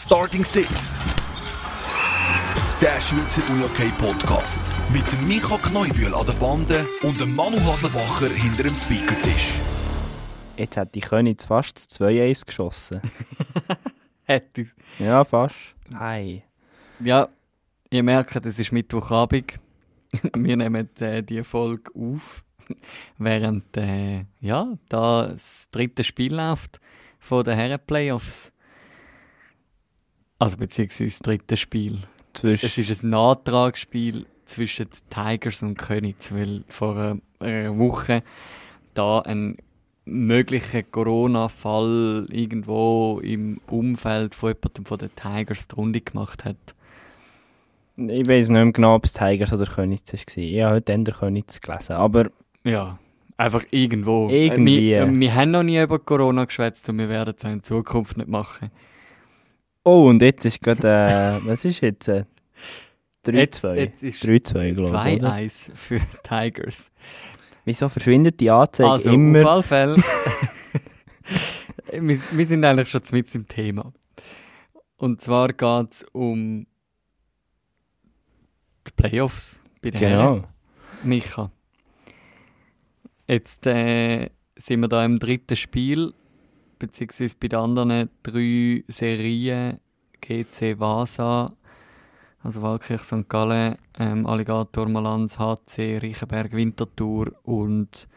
Starting Six. Der Schweizer UJK Podcast. Mit dem Micha Kneubühl an der Bande und dem Manu Haslebacher hinter dem Speakertisch. Jetzt hat die Königs fast 2-1 geschossen. Hätte ich. Ja, fast. Ei. Ja, ihr merkt, es ist Mittwochabend. Wir nehmen äh, die Folge auf, während äh, ja, da das dritte Spiel läuft von den Herren-Playoffs. Also beziehungsweise das dritte Spiel. Zwischen- Es ist ein Nachtragsspiel zwischen Tigers und Königs, weil vor einer- Woche da ein möglicher Corona-Fall irgendwo im Umfeld von jemandem von den Tigers die Runde gemacht hat. Ich weiß nicht mehr genau, ob es Tigers oder Königs war. Ich habe heute eher Königs gelesen. Aber Ja, einfach irgendwo. Irgendwie. Wir, wir haben noch nie über Corona geschwätzt und wir werden es auch in Zukunft nicht machen. Oh, und jetzt ist gerade. Äh, was ist jetzt? Äh, Jetzt- 3-2. jetzt ist 3-2, glaube ich. oder? 2-1 für Tigers. Wieso verschwindet die Anzeige Also, immer? auf alle Fälle. wir, wir sind eigentlich schon mit im Thema. Und zwar geht es um die Playoffs bei den Herren. Genau. Micha. Jetzt äh, sind wir da im dritten Spiel, beziehungsweise bei den anderen drei Serien GC Vasa, also Waldkirch St. Gallen, ähm, Alligator Malanz, HC Reichenberg Winterthur und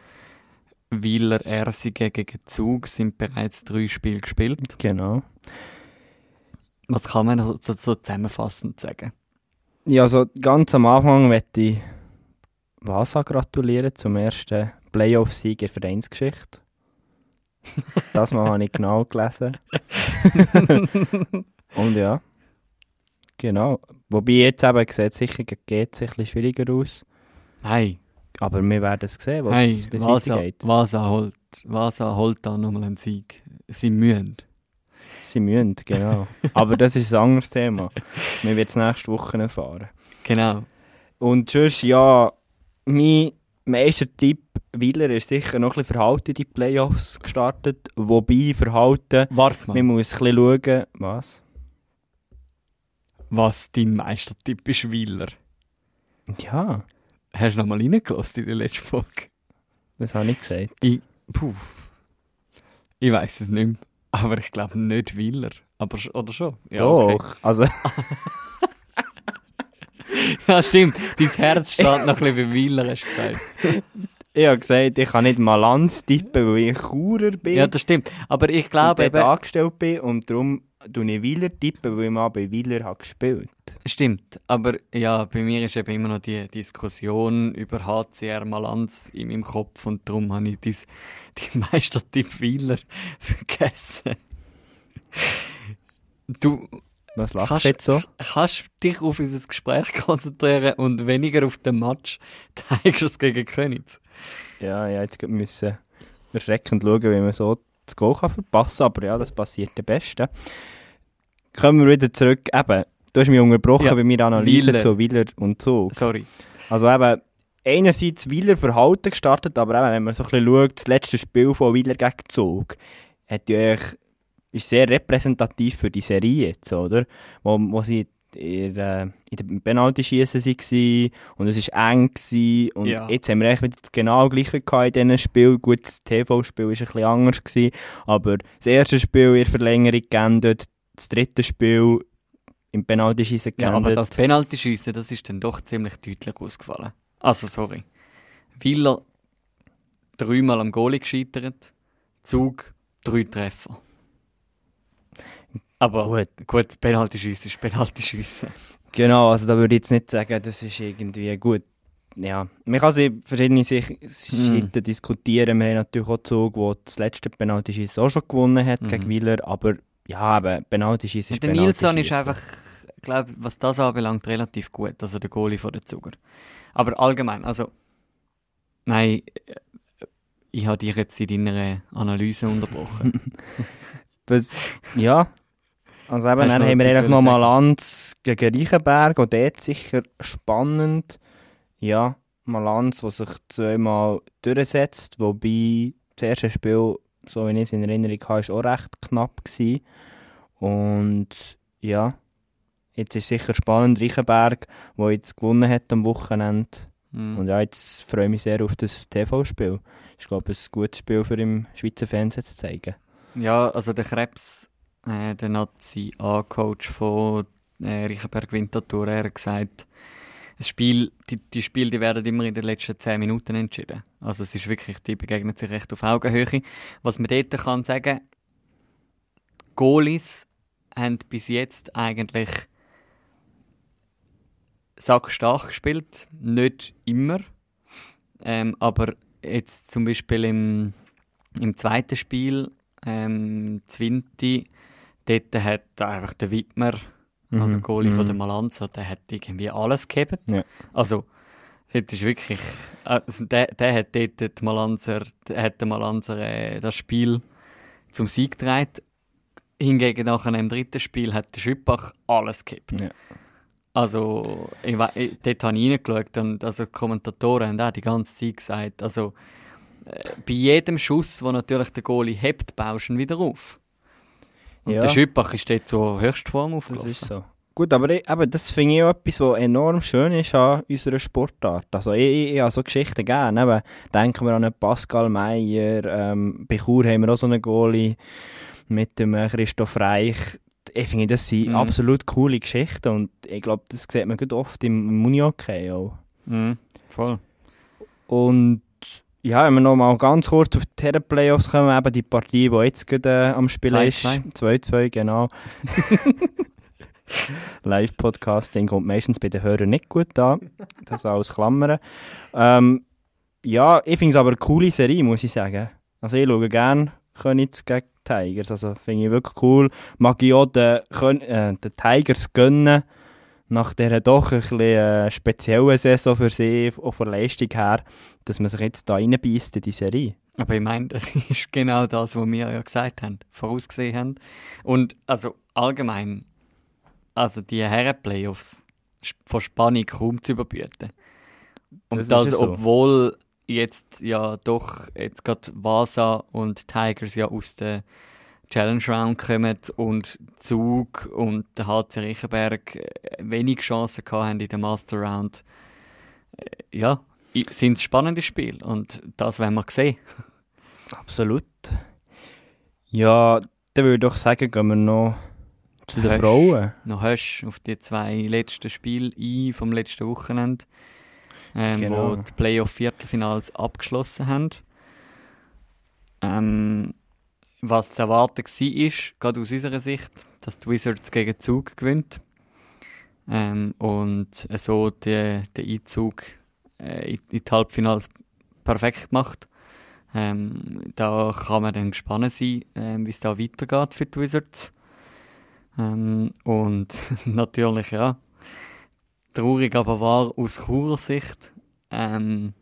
Wieler Ersige gegen Zug sind bereits drei Spiele gespielt. Genau. Was kann man so, so, so zusammenfassend sagen? Ja, also ganz am Anfang möchte ich Vasa gratulieren zum ersten Playoff-Sieg in Vereinsgeschichte. Das mal habe ich genau gelesen. Und ja, genau. Wobei jetzt eben sieht es sicher gegen GC ein bisschen schwieriger aus. Hey, Aber wir werden es sehen, was hey, bis weitergeht. Vasa holt, Vasa holt da nochmal einen Sieg. Sie müssen. Sie müssen, genau. Aber das ist ein anderes Thema. Wir werden es nächste Woche erfahren. Genau. Und sonst, ja, mein Meistertipp, Wieler ist sicher noch ein bisschen verhalten in die Playoffs gestartet. Wobei Verhalten, Warte mal, man muss ein bisschen schauen, was? was dein Meistertipp ist, Wieler. Ja, Hast du nochmal reingelassen in der letzten Folge? was habe ich gesagt? Ich, puh. Ich weiß es nicht mehr. Aber ich glaube nicht Wieler. Aber, oder schon? Ja, okay. Doch, also ja, stimmt. Dein Herz steht noch ein bisschen bei Wieler, hast du gesagt. ich habe gesagt, ich kann nicht Malanz tippen, weil ich Churer bin Ja, das stimmt. Aber ich glaube eben... angestellt bin und darum tue ich Wieler tippen, weil ich mal bei Wieler habe gespielt Stimmt, aber ja, bei mir ist eben immer noch die Diskussion über HCR Malanz in meinem Kopf und darum habe ich dies, die Meistertipp Wieler vergessen. Du Was lachst kannst, du jetzt so? kannst dich auf unser Gespräch konzentrieren und weniger auf den Match Tigers gegen Königs. Ja, ja, jetzt müssen erschreckend schauen, wie man so das Goal kann verpassen kann. Aber ja, das passiert am besten. Kommen wir wieder zurück. Eben, du hast mich unterbrochen Ja, bei meiner Analyse Wieler. zu Wieler und Zug. Sorry. Also eben, einerseits Wieler Verhalten gestartet, aber eben, wenn man so ein bisschen schaut, das letzte Spiel von Wieler gegen Zug, hat ja eigentlich, ist sehr repräsentativ für die Serie jetzt, oder? Wo, wo sie in, der- in dem Penalty-Schießen waren und es war eng gewesen, und Ja. jetzt haben wir eigentlich wieder genau gleich in diesem Spiel. Gut, das TV-Spiel war ein bisschen anders, gewesen, aber das erste Spiel in der Verlängerung geendet, das dritte Spiel im Penalty-Schießen Ja, geendet. aber das Penaltyschiessen, das ist dann doch ziemlich deutlich ausgefallen. Also, sorry. Wieler dreimal am Goalie gescheitert, Zug drei Treffer. Aber Gut. gut, Penaltyschiessen ist Penaltyschiessen. Genau, also da würde ich jetzt nicht sagen, das ist irgendwie gut. Ja, man kann sie verschiedene Sich- Seiten diskutieren. Wir haben natürlich auch Zug, der das letzte Penalty-Schießen auch schon gewonnen hat Mhm. gegen Wieler, aber ja, aber Penalty-Schießen ist Und der Nilsson ist einfach, glaube was das anbelangt, relativ gut, also der Goalie von den Zuger. Aber allgemein, also, nein, äh, ich habe dich jetzt in deiner Analyse unterbrochen. Was, ja, also eben, dann haben wir eigentlich noch wollen mal sagen? Lanz gegen Reichenberg und dort sicher spannend. Ja, Malanz, der sich zweimal durchsetzt, wobei das erste Spiel, so wie ich es in Erinnerung habe, ist auch recht knapp gewesen. Und ja, jetzt ist sicher spannend, Reichenberg, der jetzt gewonnen hat am Wochenende. Mhm. Und ja, jetzt freue ich mich sehr auf das TV-Spiel. Ich glaube, ein gutes Spiel für im Schweizer Fernsehen zu zeigen. Ja, also der Krebs, äh, der Nazi-A-Coach von äh, Reichenberg Winterthur, er hat gesagt, das Spiel, die, die Spiele die werden immer in den letzten 10 Minuten entschieden. Also es ist wirklich, die begegnen sich recht auf Augenhöhe. Was man dort kann sagen, Goalies haben bis jetzt eigentlich sackstark gespielt. Nicht immer. Ähm, aber jetzt zum Beispiel im, im zweiten Spiel, ähm, Zwinti, dort hat einfach der Wittmer, also Mhm, Goalie von mhm. der Malanza, der hat irgendwie alles gegeben. Ja. Also, das ist wirklich, also der, der hat dort die Malanzer, der hat der Malanzer äh, das Spiel zum Sieg getragen. Hingegen nachher im dritten Spiel hat der Schüppach alles gegeben. Ja. Also, ich, ich, dort habe ich reingeschaut und also die Kommentatoren haben auch die ganze Zeit gesagt, also äh, bei jedem Schuss, wo natürlich der Goalie hebt, baust du ihn wieder auf. Und Ja. der Schüppach ist dort zur Höchstform Das aufgelaufen. ist so. Gut, aber ich, eben, das finde ich auch etwas, was enorm schön ist an unserer Sportart. Also ich, ich, ich habe so Geschichten gerne. Eben, denken wir an einen Pascal Meyer, ähm, bei Chur haben wir auch so einen Goalie mit dem äh, Christoph Reich. Ich finde, das sind Mhm. absolut coole Geschichten und ich glaube, das sieht man gut oft im, im Unihockey auch. Mhm, voll. Und ja, wenn wir noch mal ganz kurz auf die Herren-Playoffs kommen, eben die Partie, die jetzt gerade äh, am Spiel ist. 2-2. 2-2, genau. Live-Podcasting kommt meistens bei den Hörern nicht gut an. Das alles Klammern. Ähm, ja, ich finde es aber eine coole Serie, muss ich sagen. Also ich schaue gerne Königs gegen Tigers. Also finde ich wirklich cool. Mag ich auch den, Kön äh, den Tigers gönnen, nach dieser doch ein bisschen äh, speziellen Saison für sie, auch von Leistung her, dass man sich jetzt da reinbeißt in die Serie. Aber ich meine, das ist genau das, was wir ja gesagt haben, vorausgesehen haben. Und also allgemein, also die Herren-Playoffs von Spannung kaum zu überbieten. Und Das das, so. obwohl jetzt ja doch jetzt gerade Vasa und Tigers ja aus der Challenge Round kommen und Zug und der HC Riechenberg äh, wenig Chancen haben in der Master Round. Äh, Ja, sind spannende Spiele und das werden wir sehen. Absolut. Ja, dann würde ich doch sagen, gehen wir noch zu den Hast- Frauen. noch hast auf die zwei letzten Spiele ein vom letzten Wochenende, ähm, Genau. wo die Playoff-Viertelfinals abgeschlossen haben. Ähm, was zu erwarten war, gerade aus unserer Sicht, dass die Wizards gegen Zug gewinnt. Ähm, und so die, den Einzug äh, in die Halbfinals perfekt gemacht. Ähm, da kann man dann gespannt sein, ähm, wie es da weitergeht für die Wizards. Ähm, und natürlich, ja, traurig aber wahr aus Churer Sicht. Ähm,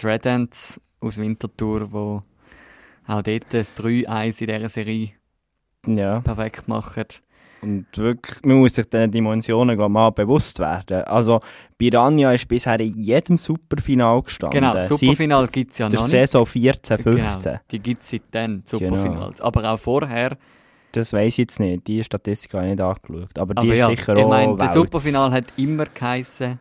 die Red Ants aus Winterthur, wo auch dort das 3-1 in dieser Serie Ja, perfekt machen. und wirklich, man muss sich diesen Dimensionen mal bewusst werden. Also, Piranha ist bisher in jedem Superfinal gestanden. Genau, Superfinal gibt es ja noch nicht. Saison 14, 15. Genau, die gibt es seitdem, Genau. Superfinals. Aber auch vorher, Das weiß ich jetzt nicht. Die Statistik habe ich nicht angeschaut. Aber die aber ist ja, sicher ich auch meine, der Welt. Superfinal hat immer geheissen,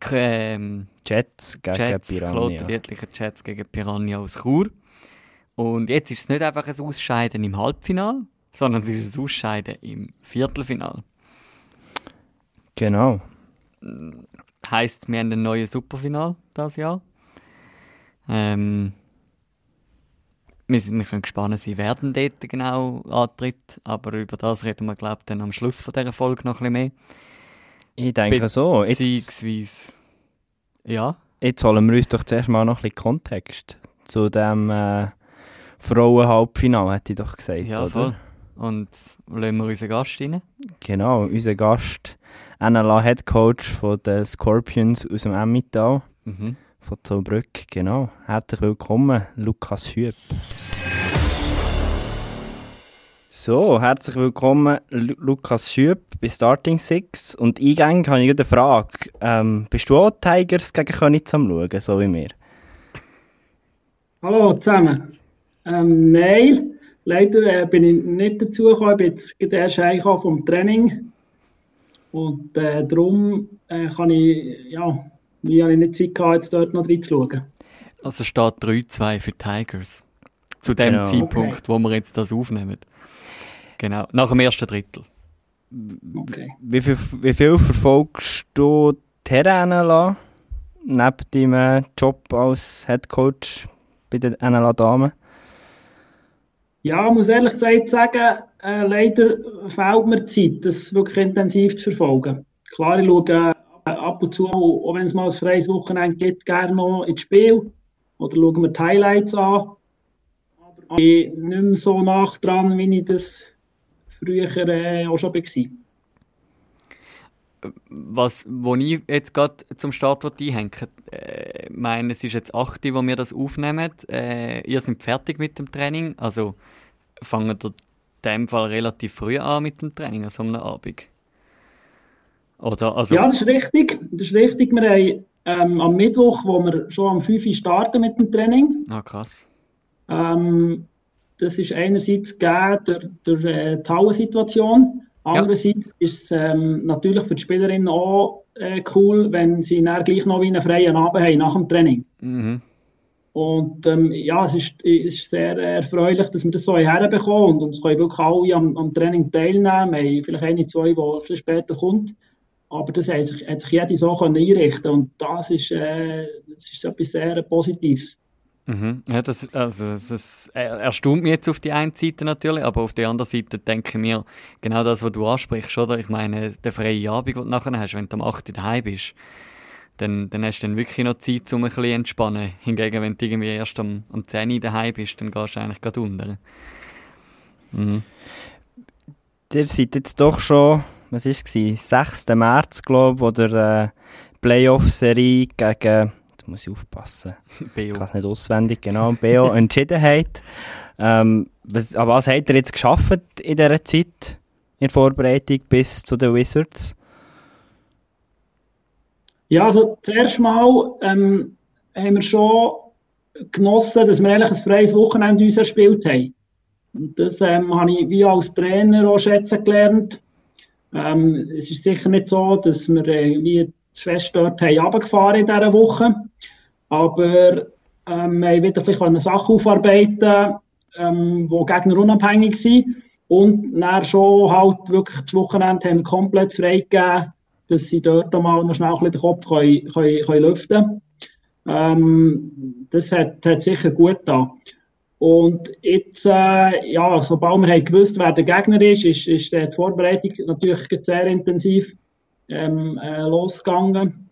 k- ähm, Jets gegen Jets, Piranha. Jets gegen Piranha aus Chur. Und jetzt ist es nicht einfach ein Ausscheiden im Halbfinal, sondern es ist ein Ausscheiden im Viertelfinal. Genau. Heißt, wir haben ein neues Superfinal das Jahr. Ähm, wir, sind, wir können gespannt sein, wer denn dort genau antritt, aber über das reden wir, glaube ich, dann am Schluss von dieser Folge noch ein bisschen mehr. Ich denke so. Jetzt, Beziehungsweise, ja, jetzt holen wir uns doch zuerst mal noch ein bisschen Kontext zu dem äh, Frauen-Halbfinale, hätte ich doch gesagt. ja oder? voll. Und lassen wir unseren Gast rein. Genau, unser Gast, NLA Head Coach von den Scorpions aus dem Emmental, Mhm. von Zollbrück. Genau. Herzlich willkommen, Lukas Hüb. So, herzlich willkommen, Lu Lukas Schüb bei Starting Six. Und eingang habe ich eine Frage. Ähm, bist du auch Tigers gegen Königs am Schauen, so wie wir? Hallo zusammen. Ähm, nein, leider äh, bin ich nicht dazu gekommen. Ich bin jetzt erst vom Training. Und äh, darum äh, kann ich, ja, wie habe ich nicht Zeit gehabt, jetzt dort noch reinzuschauen. Also steht 3-2 für Tigers. Zu dem Genau. Zeitpunkt, Okay. wo wir jetzt das aufnehmen. Genau, nach dem ersten Drittel. Okay. Wie viel, wie viel verfolgst du NLA? Neben deinem Job als Head Coach bei den NLA Damen? Ja, ich muss ehrlich gesagt sagen, äh, leider fehlt mir die Zeit, das wirklich intensiv zu verfolgen. Klar, ich schaue äh, ab und zu, auch wenn es mal ein freies Wochenende gibt, gerne noch ins Spiel oder schaue mir die Highlights an. Aber ich bin nicht mehr so nach dran, wie ich das früher äh, auch schon war. Was, wo ich jetzt gerade zum Start einhängen äh, meine, es ist jetzt 8 Uhr, wo wir das aufnehmen. Äh, ihr seid fertig mit dem Training, also fangen ihr in dem Fall relativ früh an mit dem Training, an so einem Abend. Oder, also, Ja, das ist richtig. Das ist richtig. Wir haben ähm, am Mittwoch, wo wir schon am 5 Uhr starten mit dem Training, ah, krass. Ähm, das ist einerseits gegeben durch, durch äh, die Hallensituation. Andererseits ist es ähm, natürlich für die Spielerinnen auch äh, cool, wenn sie dann gleich noch wie einen freien Abend haben nach dem Training. Mhm. Und ähm, ja, es ist, ist sehr erfreulich, dass wir das so herbekommen und, es können wirklich alle am, am Training teilnehmen. Wir haben vielleicht eine, zwei, die ein bisschen später kommt. Aber das hat sich, hat sich jede so einrichten und das ist, äh, das ist etwas sehr Positives. Mhm. Ja, das, also, das, er- erstaunt mich jetzt auf die eine Seite natürlich, aber auf der anderen Seite denke ich mir, genau das, was du ansprichst, oder? Ich meine, der freie Abend, den du nachher hast, wenn du am 8. Uhr daheim bist, dann, dann hast du dann wirklich noch Zeit, um ein bisschen entspannen. Hingegen, wenn du irgendwie erst am, am 10 Uhr daheim bist, dann gehst du eigentlich gerade unter. Mhm. Ihr seid jetzt doch schon, was war es, 6. März, glaube ich, wo der äh, Playoff-Serie gegen, jetzt muss ich aufpassen, ich kann es nicht auswendig, genau, BO entschieden habt. Ähm, was, aber was habt ihr jetzt geschafft in dieser Zeit, in Vorbereitung bis zu den Wizards? Ja, also zuerst mal ähm, haben wir schon genossen, dass wir eigentlich ein freies Wochenende uns erspielt haben. Und das ähm, habe ich wie als Trainer auch schätzen gelernt. Ähm, es ist sicher nicht so, dass wir äh, wie zu fest dort haben runtergefahren in dieser Woche. Aber ähm, wir haben wieder ein bisschen Sachen aufarbeiten, ähm, die Gegner unabhängig sind. Und dann schon halt wirklich das Wochenende haben wir komplett freigegeben, dass sie dort mal noch schnell den Kopf können, können, können lüften ähm, Das hat, hat sicher gut getan. Und jetzt, äh, ja, sobald wir haben gewusst, wer der Gegner ist, ist, ist die Vorbereitung natürlich sehr intensiv ähm, äh, losgegangen.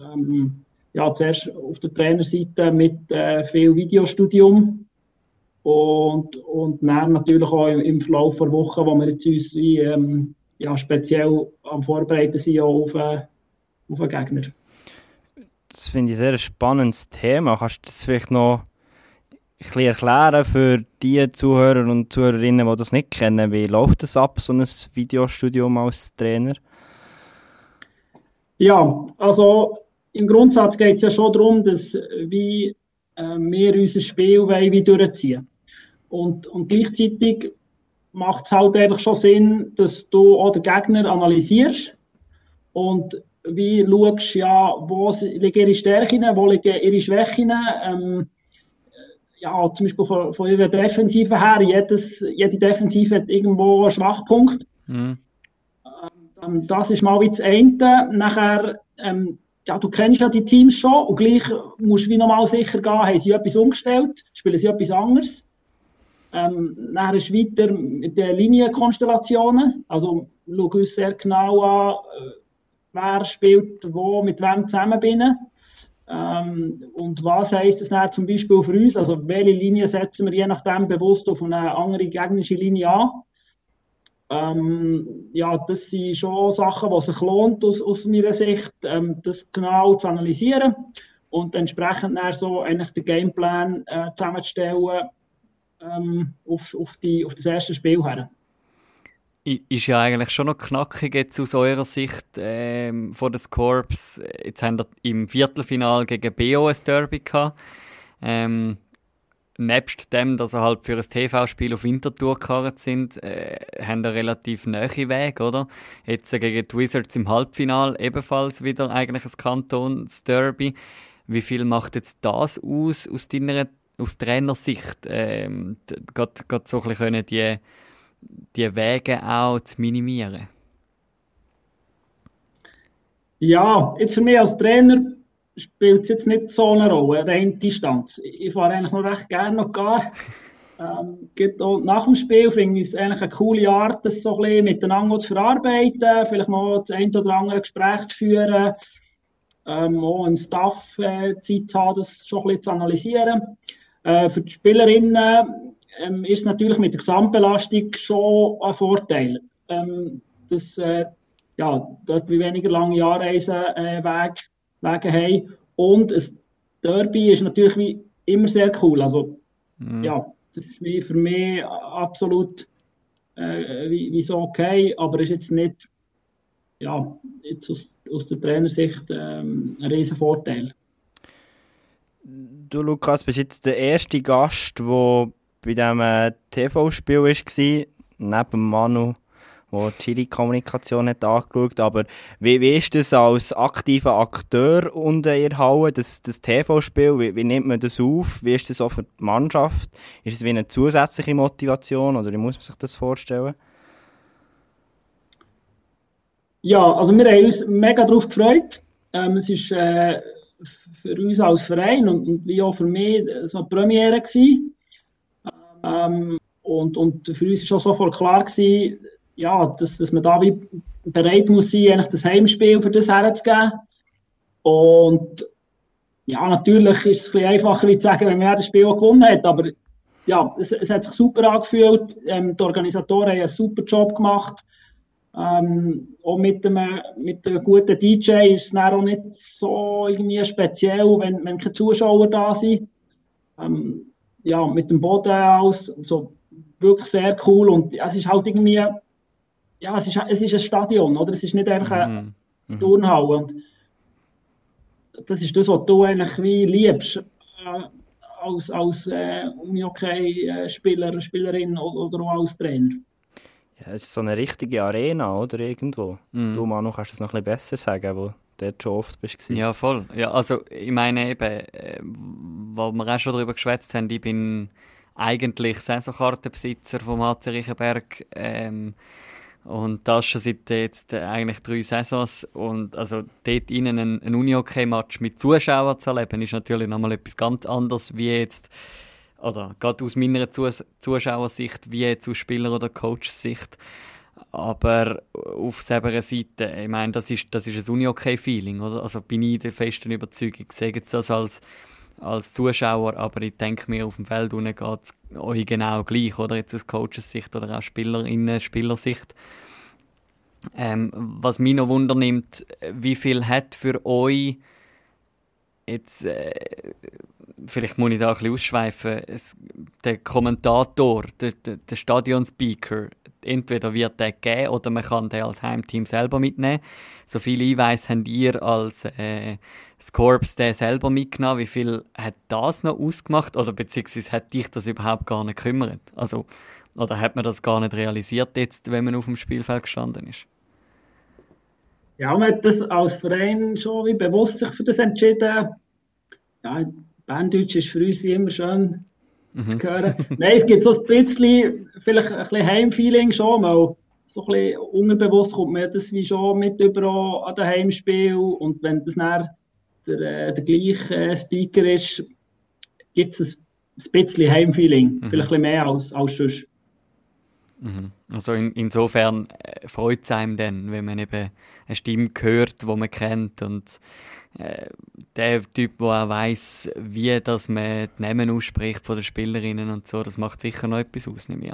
Ähm, ja, zuerst auf der Trainerseite mit äh, viel Videostudium und, und dann natürlich auch im, Verlauf der Woche, wo wir jetzt uns wie, ähm, ja, speziell am Vorbereiten sind auch auf, äh, auf den Gegner. Das finde ich ein sehr spannendes Thema. Kannst du das vielleicht noch ein bisschen erklären für die Zuhörer und Zuhörerinnen, die das nicht kennen? Wie läuft das ab, so ein Videostudium als Trainer? Ja, also im Grundsatz geht es ja schon darum, dass wie, äh, wir unser Spiel wollen, wie durchziehen. Und, und gleichzeitig macht es halt einfach schon Sinn, dass du auch den Gegner analysierst und wie schaust, ja, wo liegen ihre Stärken, wo liegen ihre Schwächen. Ähm, ja, zum Beispiel von, von ihrer Defensive her, jedes, jede Defensive hat irgendwo einen Schwachpunkt. Mhm. Ähm, das ist mal wie das eine. Nachher, ähm, ja, du kennst ja die Teams schon und gleich musst du wie nochmal sicher gehen, haben sie etwas umgestellt, spielen sie etwas anderes. Ähm, nachher ist weiter mit den Linienkonstellationen. Also schau uns sehr genau an, äh, wer spielt wo, mit wem zusammen bin. Ähm, und was heisst das dann zum Beispiel für uns? Also welche Linie setzen wir je nachdem bewusst auf eine andere gegnerische Linie an? Ähm, ja, das sind schon Sachen, die sich lohnt aus, aus meiner Sicht, ähm, das genau zu analysieren und entsprechend dann so eigentlich den Gameplan äh, zusammenzustellen ähm, auf, auf, die, auf das erste Spiel her. Ist ja eigentlich schon noch knackig jetzt aus eurer Sicht ähm, von den Corps. Jetzt haben wir im Viertelfinal gegen BO ein Derby gehabt. Ähm, nebst dem, dass er halt für ein TV-Spiel auf Winterthur gekarrt sind, äh, haben er relativ nahe Weg, oder? Jetzt gegen die Wizards im Halbfinal ebenfalls wieder eigentlich ein Kantons-Derby. Wie viel macht jetzt das aus, aus deiner aus Trainersicht? Ähm, gerade, so ein bisschen die, die Wege auch zu minimieren? Ja, jetzt für mich als Trainer spielt es jetzt nicht so eine Rolle, rein Distanz. Ich fahre eigentlich noch recht gerne noch gar. Ähm, auch nach dem Spiel finde ich es eigentlich eine coole Art, das so ein bisschen miteinander zu verarbeiten, vielleicht mal das ein oder andere Gespräch zu führen, ähm, auch ein Staff äh, Zeit haben, das schon ein bisschen zu analysieren. Äh, für die Spielerinnen ähm, ist natürlich mit der Gesamtbelastung schon ein Vorteil. Ähm, dass äh, ja, dort wie weniger lange Anreisen äh, Weg wegen haben. Und ein Derby ist natürlich wie immer sehr cool. Also, mhm. ja, das ist wie für mich absolut äh, wie, wie so okay, aber ist jetzt nicht, ja, jetzt aus, aus der Trainersicht ähm, ein riesen Vorteil. Du, Lukas, bist jetzt der erste Gast, der bei diesem äh, TV-Spiel war, neben Manu die Chili-Kommunikation hat angeschaut. Aber wie, wie ist das als aktiver Akteur unter ihr Halle, das, das TV-Spiel? Wie, wie nimmt man das auf? Wie ist das auch für die Mannschaft? Ist es wie eine zusätzliche Motivation oder wie muss man sich das vorstellen? Ja, also wir haben uns mega darauf gefreut. Ähm, es ist äh, für uns als Verein und, und, wie auch für mich so eine Premiere gewesen. Ähm, und, und für uns war schon sofort klar gewesen, ja, dass, dass man da wie bereit muss sein, eigentlich das Heimspiel für das herzugeben. Und ja, natürlich ist es ein bisschen einfacher zu sagen, wenn man das Spiel auch gewonnen hat, aber ja, es, es hat sich super angefühlt. Ähm, die Organisatoren haben einen super Job gemacht. Ähm, auch mit einem, mit einem guten DJ ist es dann auch nicht so irgendwie speziell, wenn, wenn keine Zuschauer da sind. Ähm, ja, mit dem Boden aus, so wirklich sehr cool und es ist halt irgendwie ja, es ist, es ist ein Stadion, oder? Es ist nicht einfach eine mhm. mhm. Turnhalle. Und das ist das, was du eigentlich wie liebst, äh, als, als äh, Unihockey-Spieler, äh, Spielerin oder, auch als Trainer. Es ist so eine richtige Arena, oder? Irgendwo. Mhm. Du, Manu, kannst du das noch ein bisschen besser sagen, wo du schon oft bist. Ja, voll. Ja, also, ich meine eben, äh, wo wir auch schon darüber geschwätzt haben, ich bin eigentlich Saisonkartenbesitzer vom HC Riechenberg. Ähm, und das schon seit jetzt äh, eigentlich drei Saisons. Und also dort innen ein, ein Uni-Hockey-Match mit Zuschauern zu erleben, ist natürlich nochmal etwas ganz anderes, wie jetzt, oder gerade aus meiner Zus Zuschauersicht, wie aus Spieler- oder Coach-Sicht. Aber auf selber Seite, ich meine, das ist, das ist ein Uni-Hockey-Feeling, oder? Also bin ich der festen Überzeugung. Ich sehe das als, als Zuschauer, aber ich denke mir, auf dem Feld geht es euch genau gleich, oder? Jetzt aus Coaches-Sicht oder auch Spielerinnen, Spielersicht. Ähm, was mich noch Wunder nimmt, wie viel hat für euch jetzt, äh, vielleicht muss ich da ein bisschen ausschweifen, es, der Kommentator, der, der, der Stadionspeaker, entweder wird der gegeben oder man kann den als Heimteam selber mitnehmen. So viel ich weiß, habt ihr als äh, das Corps den selber mitgenommen. Wie viel hat das noch ausgemacht oder beziehungsweise hat dich das überhaupt gar nicht gekümmert? Also, oder hat man das gar nicht realisiert jetzt, wenn man auf dem Spielfeld gestanden ist? Ja, man hat das als Verein schon wie bewusst sich für das entschieden. Ja, Banddeutsch ist für uns immer schön mhm. zu hören. Nein, es gibt so ein bisschen, vielleicht ein bisschen Heimfeeling schon mal. So ein bisschen unterbewusst kommt mir das wie schon mit über an den Heimspiel und wenn das dann der, äh, der gleiche äh, Speaker ist, gibt es ein, bisschen Heimfeeling, mhm. vielleicht ein mehr als, als sonst. Mhm. Also in, insofern äh, freut es einem dann, wenn man eben eine Stimme hört, die man kennt und äh, der Typ, der auch weiss, wie dass man die Namen ausspricht von den Spielerinnen und so, das macht sicher noch etwas aus, nehme ich.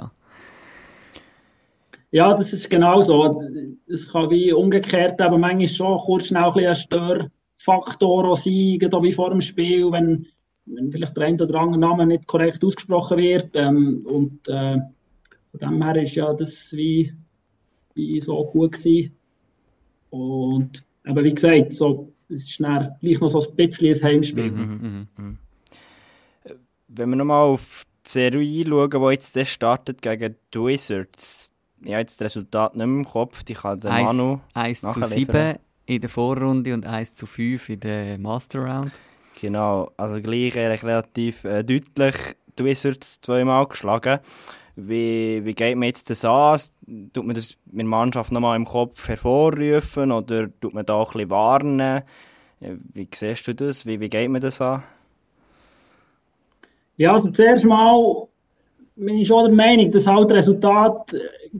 Ja, das ist genau so. Es kann wie umgekehrt, aber manchmal schon kurz schnell ein, ein Stör Faktor auch sein, wie vor dem Spiel, wenn, wenn vielleicht der ein oder andere Name nicht korrekt ausgesprochen wird. Ähm, und äh, von dem her ist ja das wie, wie so gut gewesen. Und aber wie gesagt, so, es ist dann gleich noch so ein bisschen ein Heimspiel. Mhm, mh, mh. wenn wir nochmal auf die Serie schauen, die jetzt startet gegen die Wizards, ich habe jetzt das Resultat nicht mehr im Kopf, ich kann den Manu 1 zu 7 in der Vorrunde und 1 zu 5 in der Master Round. Genau, also gleich relativ äh, deutlich die Wizards zweimal geschlagen. Wie, wie geht man jetzt das an? Tut man das mit der Mannschaft nochmal im Kopf hervorrufen oder tut man da auch ein bisschen warnen? Äh, wie siehst du das? Wie, wie geht man das an? Ja, also zuerst mal bin ich schon der Meinung, dass halt Resultat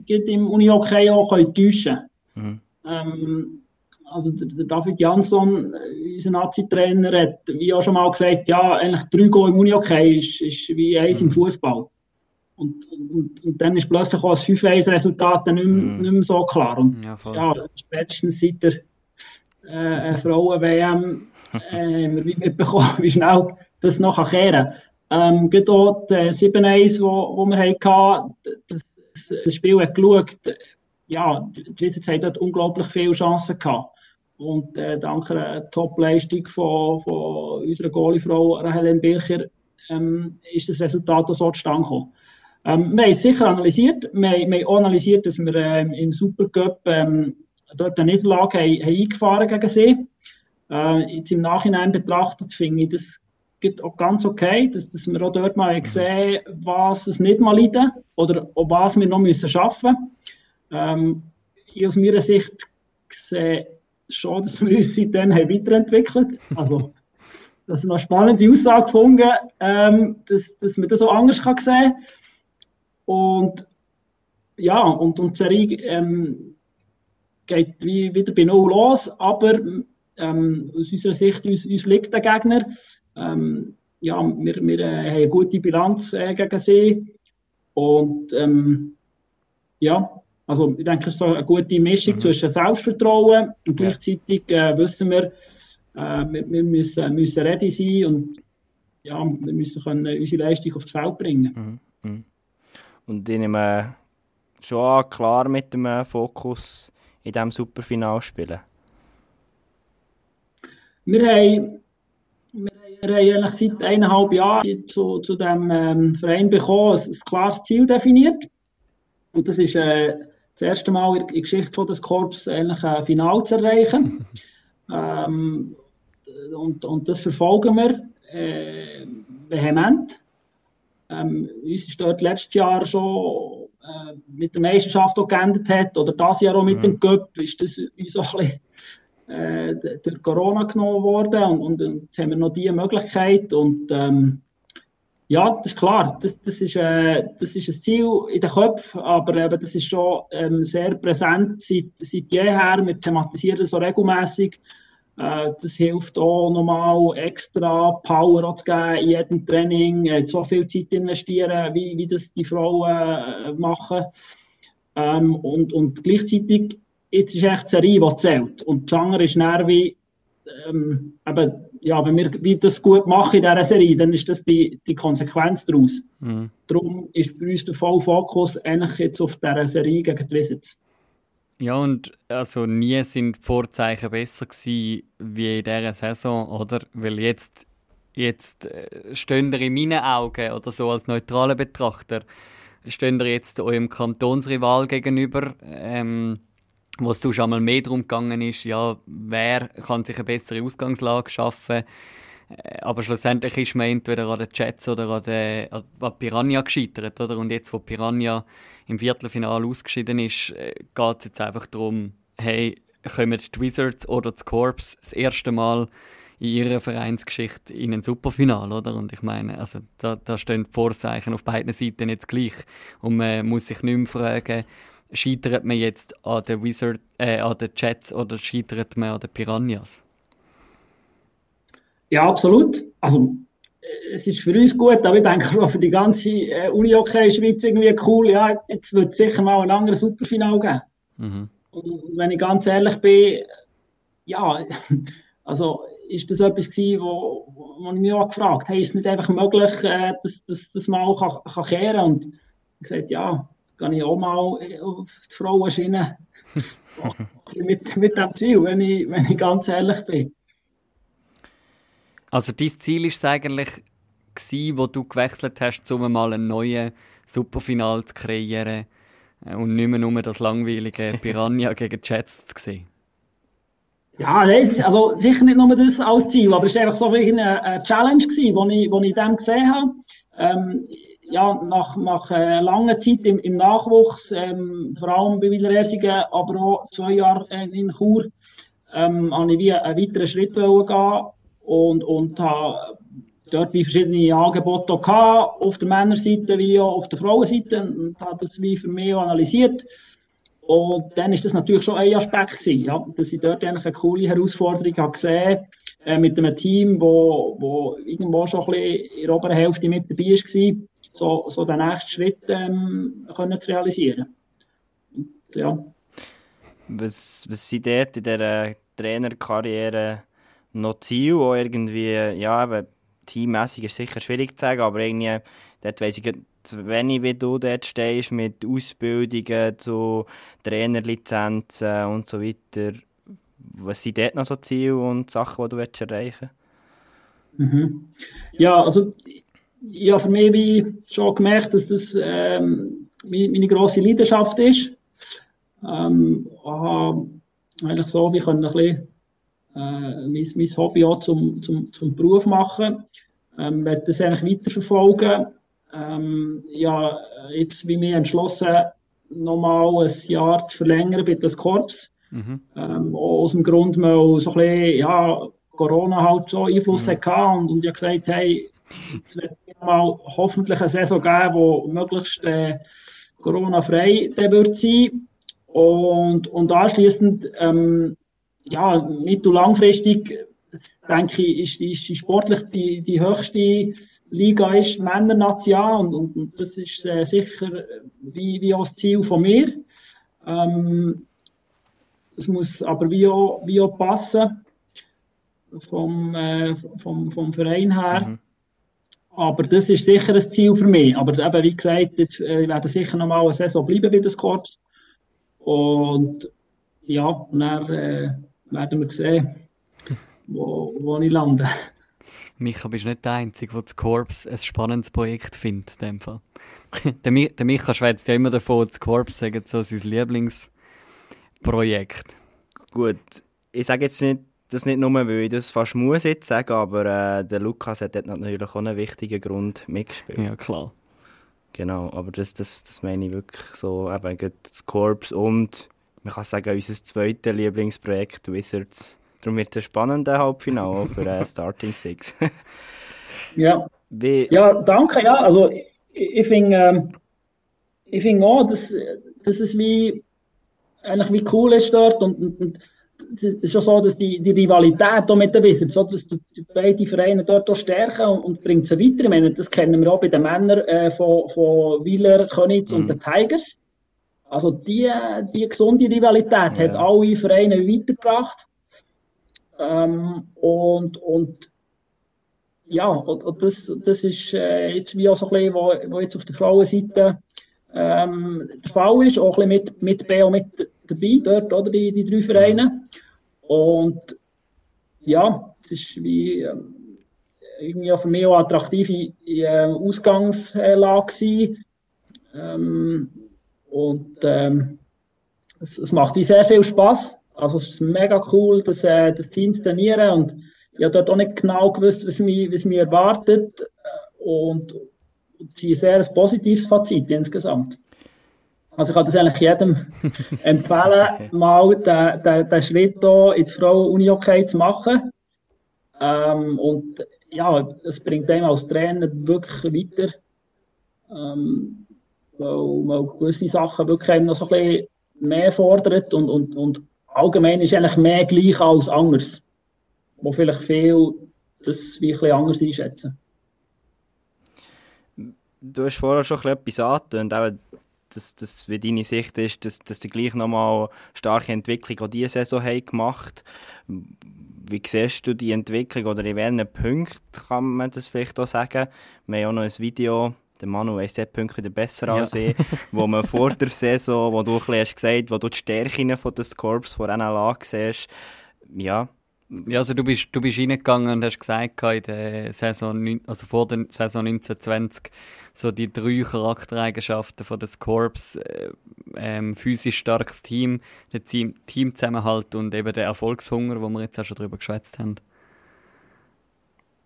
im Unihockey auch täuschen können. Mhm. Ähm, also der David Jansson, unser Nazi-Trainer, hat wie auch schon mal gesagt, ja, eigentlich drei Goal im Unihockey ist, ist wie eins mhm. im Fußball. Und, und, und, dann ist plötzlich auch das 5-1-Resultat nicht, mhm. nicht mehr so klar. Und ja, ja spätestens seit der äh, Frauen-WM äh, haben wir mitbekommen, wie schnell das noch kehren kann. Ähm, gerade auch die 7-1, wo, wo wir hatten, das, das Spiel hat geschaut, ja, die Wizards haben dort unglaublich viele Chancen gehabt. Und äh, dank einer Top-Leistung von, von unserer Goalie-Frau Helen Bircher ähm, ist das Resultat so zustande gekommen. Ähm, wir haben es sicher analysiert. Wir, wir haben analysiert, dass wir ähm, im Supercup ähm, dort eine Niederlage haben, haben eingefahren gegen sie. Äh, jetzt im Nachhinein betrachtet finde ich das geht auch ganz okay, dass, dass wir auch dort mal gesehen was es nicht mal leiden oder was wir noch müssen schaffen müssen. Ähm, aus meiner Sicht sehe schon, dass wir uns seitdem haben weiterentwickelt haben. Also, das ist eine spannende Aussage gefunden, ähm, dass, dass man das auch anders kann sehen kann. Und ja, und, und die Serie ähm, geht wie, wieder bei Null los, aber ähm, aus unserer Sicht, uns, uns liegt der Gegner. Ähm, ja, wir, wir äh, haben eine gute Bilanz äh, gegen sie. Und ähm, ja, also ich denke, es ist so eine gute Mischung mhm. zwischen Selbstvertrauen und ja. gleichzeitig äh, wissen wir, äh, wir, wir, müssen, müssen ready sein und ja, wir müssen können unsere Leistung aufs Feld bringen. Mhm. Mhm. Und ich nehme schon klar mit dem äh, Fokus in diesem Superfinal spielen. Wir haben, wir haben eigentlich seit eineinhalb Jahren zu, zu diesem ähm, Verein bekommen, ein, ein klares Ziel definiert. Und das ist äh, das erste Mal in der Geschichte des Korps eigentlich ein Final zu erreichen. ähm, und, und das verfolgen wir äh, vehement. Ähm, uns ist dort letztes Jahr schon äh, mit der Meisterschaft auch geändert hat, oder das Jahr auch mit mhm. dem Cup, ist das uns auch ein bisschen äh, durch Corona genommen worden. Und, und, jetzt haben wir noch diese Möglichkeit. Und ähm, ja, das ist klar, das, das, ist, äh, das ist ein Ziel in den Köpfen, aber eben, das ist schon ähm, sehr präsent seit, seit jeher. Wir thematisieren das so regelmäßig. Äh, das hilft auch nochmal extra Power zu geben in jedem Training, äh, so viel Zeit investieren, wie, wie das die Frauen äh, machen. Ähm, und, und gleichzeitig, jetzt ist echt die Serie, die zählt. Und das andere ist näher wie, ähm, eben, ja, wenn wir wie das gut machen in dieser Serie, dann ist das die, die Konsequenz daraus. Mhm. Darum ist bei uns der volle Fokus eigentlich jetzt auf dieser Serie gegen die Wizards. Ja, und also nie sind die Vorzeichen besser gewesen wie in dieser Saison, oder? Weil jetzt, jetzt äh, stehen ihr in meinen Augen, oder so als neutraler Betrachter, stehen ihr jetzt eurem Kantonsrival gegenüber, ähm, wo es schon einmal mehr darum gegangen ist, ja, wer kann sich eine bessere Ausgangslage schaffen. Äh, aber schlussendlich ist man entweder an den Jets oder an, den, an Piranha gescheitert, oder? Und jetzt, wo Piranha im Viertelfinale ausgeschieden ist, äh, geht es jetzt einfach darum, hey, kommen die Wizards oder das Corps das erste Mal in ihrer Vereinsgeschichte in ein Superfinal, oder? Und ich meine, also da, da stehen die Vorzeichen auf beiden Seiten jetzt gleich. Und man muss sich nicht mehr fragen, scheitert man jetzt an den Wizard, äh, an den Jets oder scheitert man an den Piranhas? Ja, absolut. Also es ist für uns gut, aber ich denke auch für die ganze äh, Uni-Hockey-Schweiz irgendwie cool. Ja, jetzt wird es sicher mal ein anderes Superfinal geben. Mhm. Und wenn ich ganz ehrlich bin, ja, also ist das etwas gewesen, wo, wo ich mich auch gefragt habe, hey, ist es nicht einfach möglich, äh, dass das mal kann, kann kehren Und ich gesagt, ja, das kann ich auch mal auf die Frauenschiene mit, mit dem Ziel, wenn ich, wenn ich ganz ehrlich bin. Also dein Ziel ist es eigentlich, gewesen, wo du gewechselt hast, um mal einen neuen Superfinal zu kreieren äh, und nicht mehr nur das langweilige Piranha gegen Jets zu sehen? Ja, nein, also sicher nicht nur das als Ziel, aber es war einfach so wie eine, eine Challenge, die ich, ich in dem gesehen habe. Ähm, ja, nach, nach äh, langer Zeit im, im Nachwuchs, ähm, vor allem bei Willersingen, aber auch zwei Jahre äh, in Chur, ähm, habe ich wie einen weiteren Schritt gehen und, und habe dort wie verschiedene Angebote gehabt, auf der Männerseite wie auch auf der Frauenseite und habe das wie für mich analysiert. Und dann ist das natürlich schon ein Aspekt gewesen, ja, dass ich dort eine coole Herausforderung habe gesehen, äh, mit einem Team, wo, wo irgendwo schon ein bisschen in der oberen Hälfte mit dabei war, so, so den nächsten Schritt ähm, können zu realisieren. Und, ja. Was, was sind dort in dieser Trainerkarriere noch Ziele, wo irgendwie, ja, eben, teammässig ist sicher schwierig zu sagen, aber irgendwie, dort weiss ich zu wenig, wie du dort stehst mit Ausbildungen zu Trainerlizenzen und so weiter. Was sind dort noch so Ziele und Sachen, die du erreichen willst? Mhm. Ja, also ich habe für mich wie schon gemerkt, dass das ähm, meine grosse Leidenschaft ist. Ähm, habe eigentlich so, wie können ein bisschen äh, mein, mein Hobby auch zum, zum, zum Beruf machen. Ähm, werde das eigentlich weiterverfolgen. Ähm, ja, jetzt wie mir entschlossen, nochmal ein Jahr zu verlängern bei das Korps. Mhm. Ähm, aus dem Grund, weil so ein bisschen, ja, Corona halt so Einfluss mhm. hatte und, und ich habe gesagt, hey, jetzt wird mal hoffentlich eine Saison geben, die möglichst äh, Corona-frei wird sein. Und, und anschließend, ähm, ja, mittel- und langfristig, denke ich, ist, ist die sportlich die, die höchste Liga ist Männernation und, und, das ist äh, sicher wie, wie auch das Ziel von mir. Ähm, das muss aber wie auch, wie auch passen vom, äh, vom, vom Verein her. Mhm. Aber das ist sicher ein Ziel für mich. Aber eben, wie gesagt, jetzt äh, werde sicher noch mal eine Saison bleiben bei des Korps. Und ja, und dann äh, werden wir sehen, wo, wo ich lande. Micha, bist nicht der Einzige, der das Korps ein spannendes Projekt findet, in dem Fall. der, der Micha schwätzt ja immer davon, das Korps sagen so sein Lieblingsprojekt. Gut, ich sage jetzt nicht, das nicht nur, weil ich das fast muss jetzt sagen, aber äh, der Lukas hat dort natürlich auch einen wichtigen Grund mitgespielt. Ja, klar. Genau, aber das, das, das meine ich wirklich so, eben das Corps und man kann sagen, unser zweites Lieblingsprojekt, Wizards. Darum wird es ein spannender Halbfinale für äh, Starting Six. ja. Wie... ja, danke. Ja, also ich, ich finde ähm, ich find auch, dass, dass es wie, eigentlich wie cool ist dort und, und, und es ist schon so, dass die, die Rivalität mit den Wizards, so, dass die beide Vereine dort auch stärken und, und bringt sie weiter. Ich meine, das kennen wir auch bei den Männern äh, von, von Wieler, Könitz mhm. und den Tigers. Also die, die gesunde Rivalität ja. hat alle Vereine weitergebracht. Ähm, und, und ja, und, und das, das ist äh, jetzt wie auch so ein bisschen, wo, wo jetzt auf der Frauenseite ähm, der Fall ist, auch ein bisschen mit, mit B und mit dabei, dort, oder, die, die drei Vereine. Und ja, es ist wie ähm, irgendwie für mich auch eine attraktive äh, Ausgangslage gewesen. Ähm, und ähm, es, es, macht sehr viel Spaß. Also es ist mega cool, das, äh, das Team zu trainieren und ich habe dort auch nicht genau gewusst, was mich, was mich erwartet und, und ziehe sehr ein positives Fazit insgesamt. Also ich kann das eigentlich jedem empfehlen, mal den, den, den Schritt hier ins Frauen-Uni-Hockey zu machen. Ähm, und ja, das bringt einem als Trainer wirklich weiter. Ähm, weil, weil gewisse Sachen wirklich noch so ein bisschen mehr fordert und, und, und allgemein ist eigentlich mehr gleich als anders. Wo vielleicht viel das wie ein bisschen anders einschätzen. Du hast vorher schon etwas angetönt, dass, dass wie deine Sicht ist, dass, dass die gleich nochmal starke Entwicklung auch diese Saison haben gemacht Wie siehst du die Entwicklung oder in welchen Punkten kann man das vielleicht auch sagen? Wir haben auch noch ein Video, der Manu weiss die Punkte besser ja. als ich, wo man vor der Saison, wo du ein hast gesagt wo du die Stärken von des Corps von NLA siehst, ja, Ja, also du bist, du bist reingegangen und hast gesagt, in der Saison, also vor der Saison 1920, so die drei Charaktereigenschaften von des Corps, äh, ähm, physisch starkes Team, der Team, Teamzusammenhalt und eben der Erfolgshunger, wo wir jetzt auch schon drüber geschwätzt haben.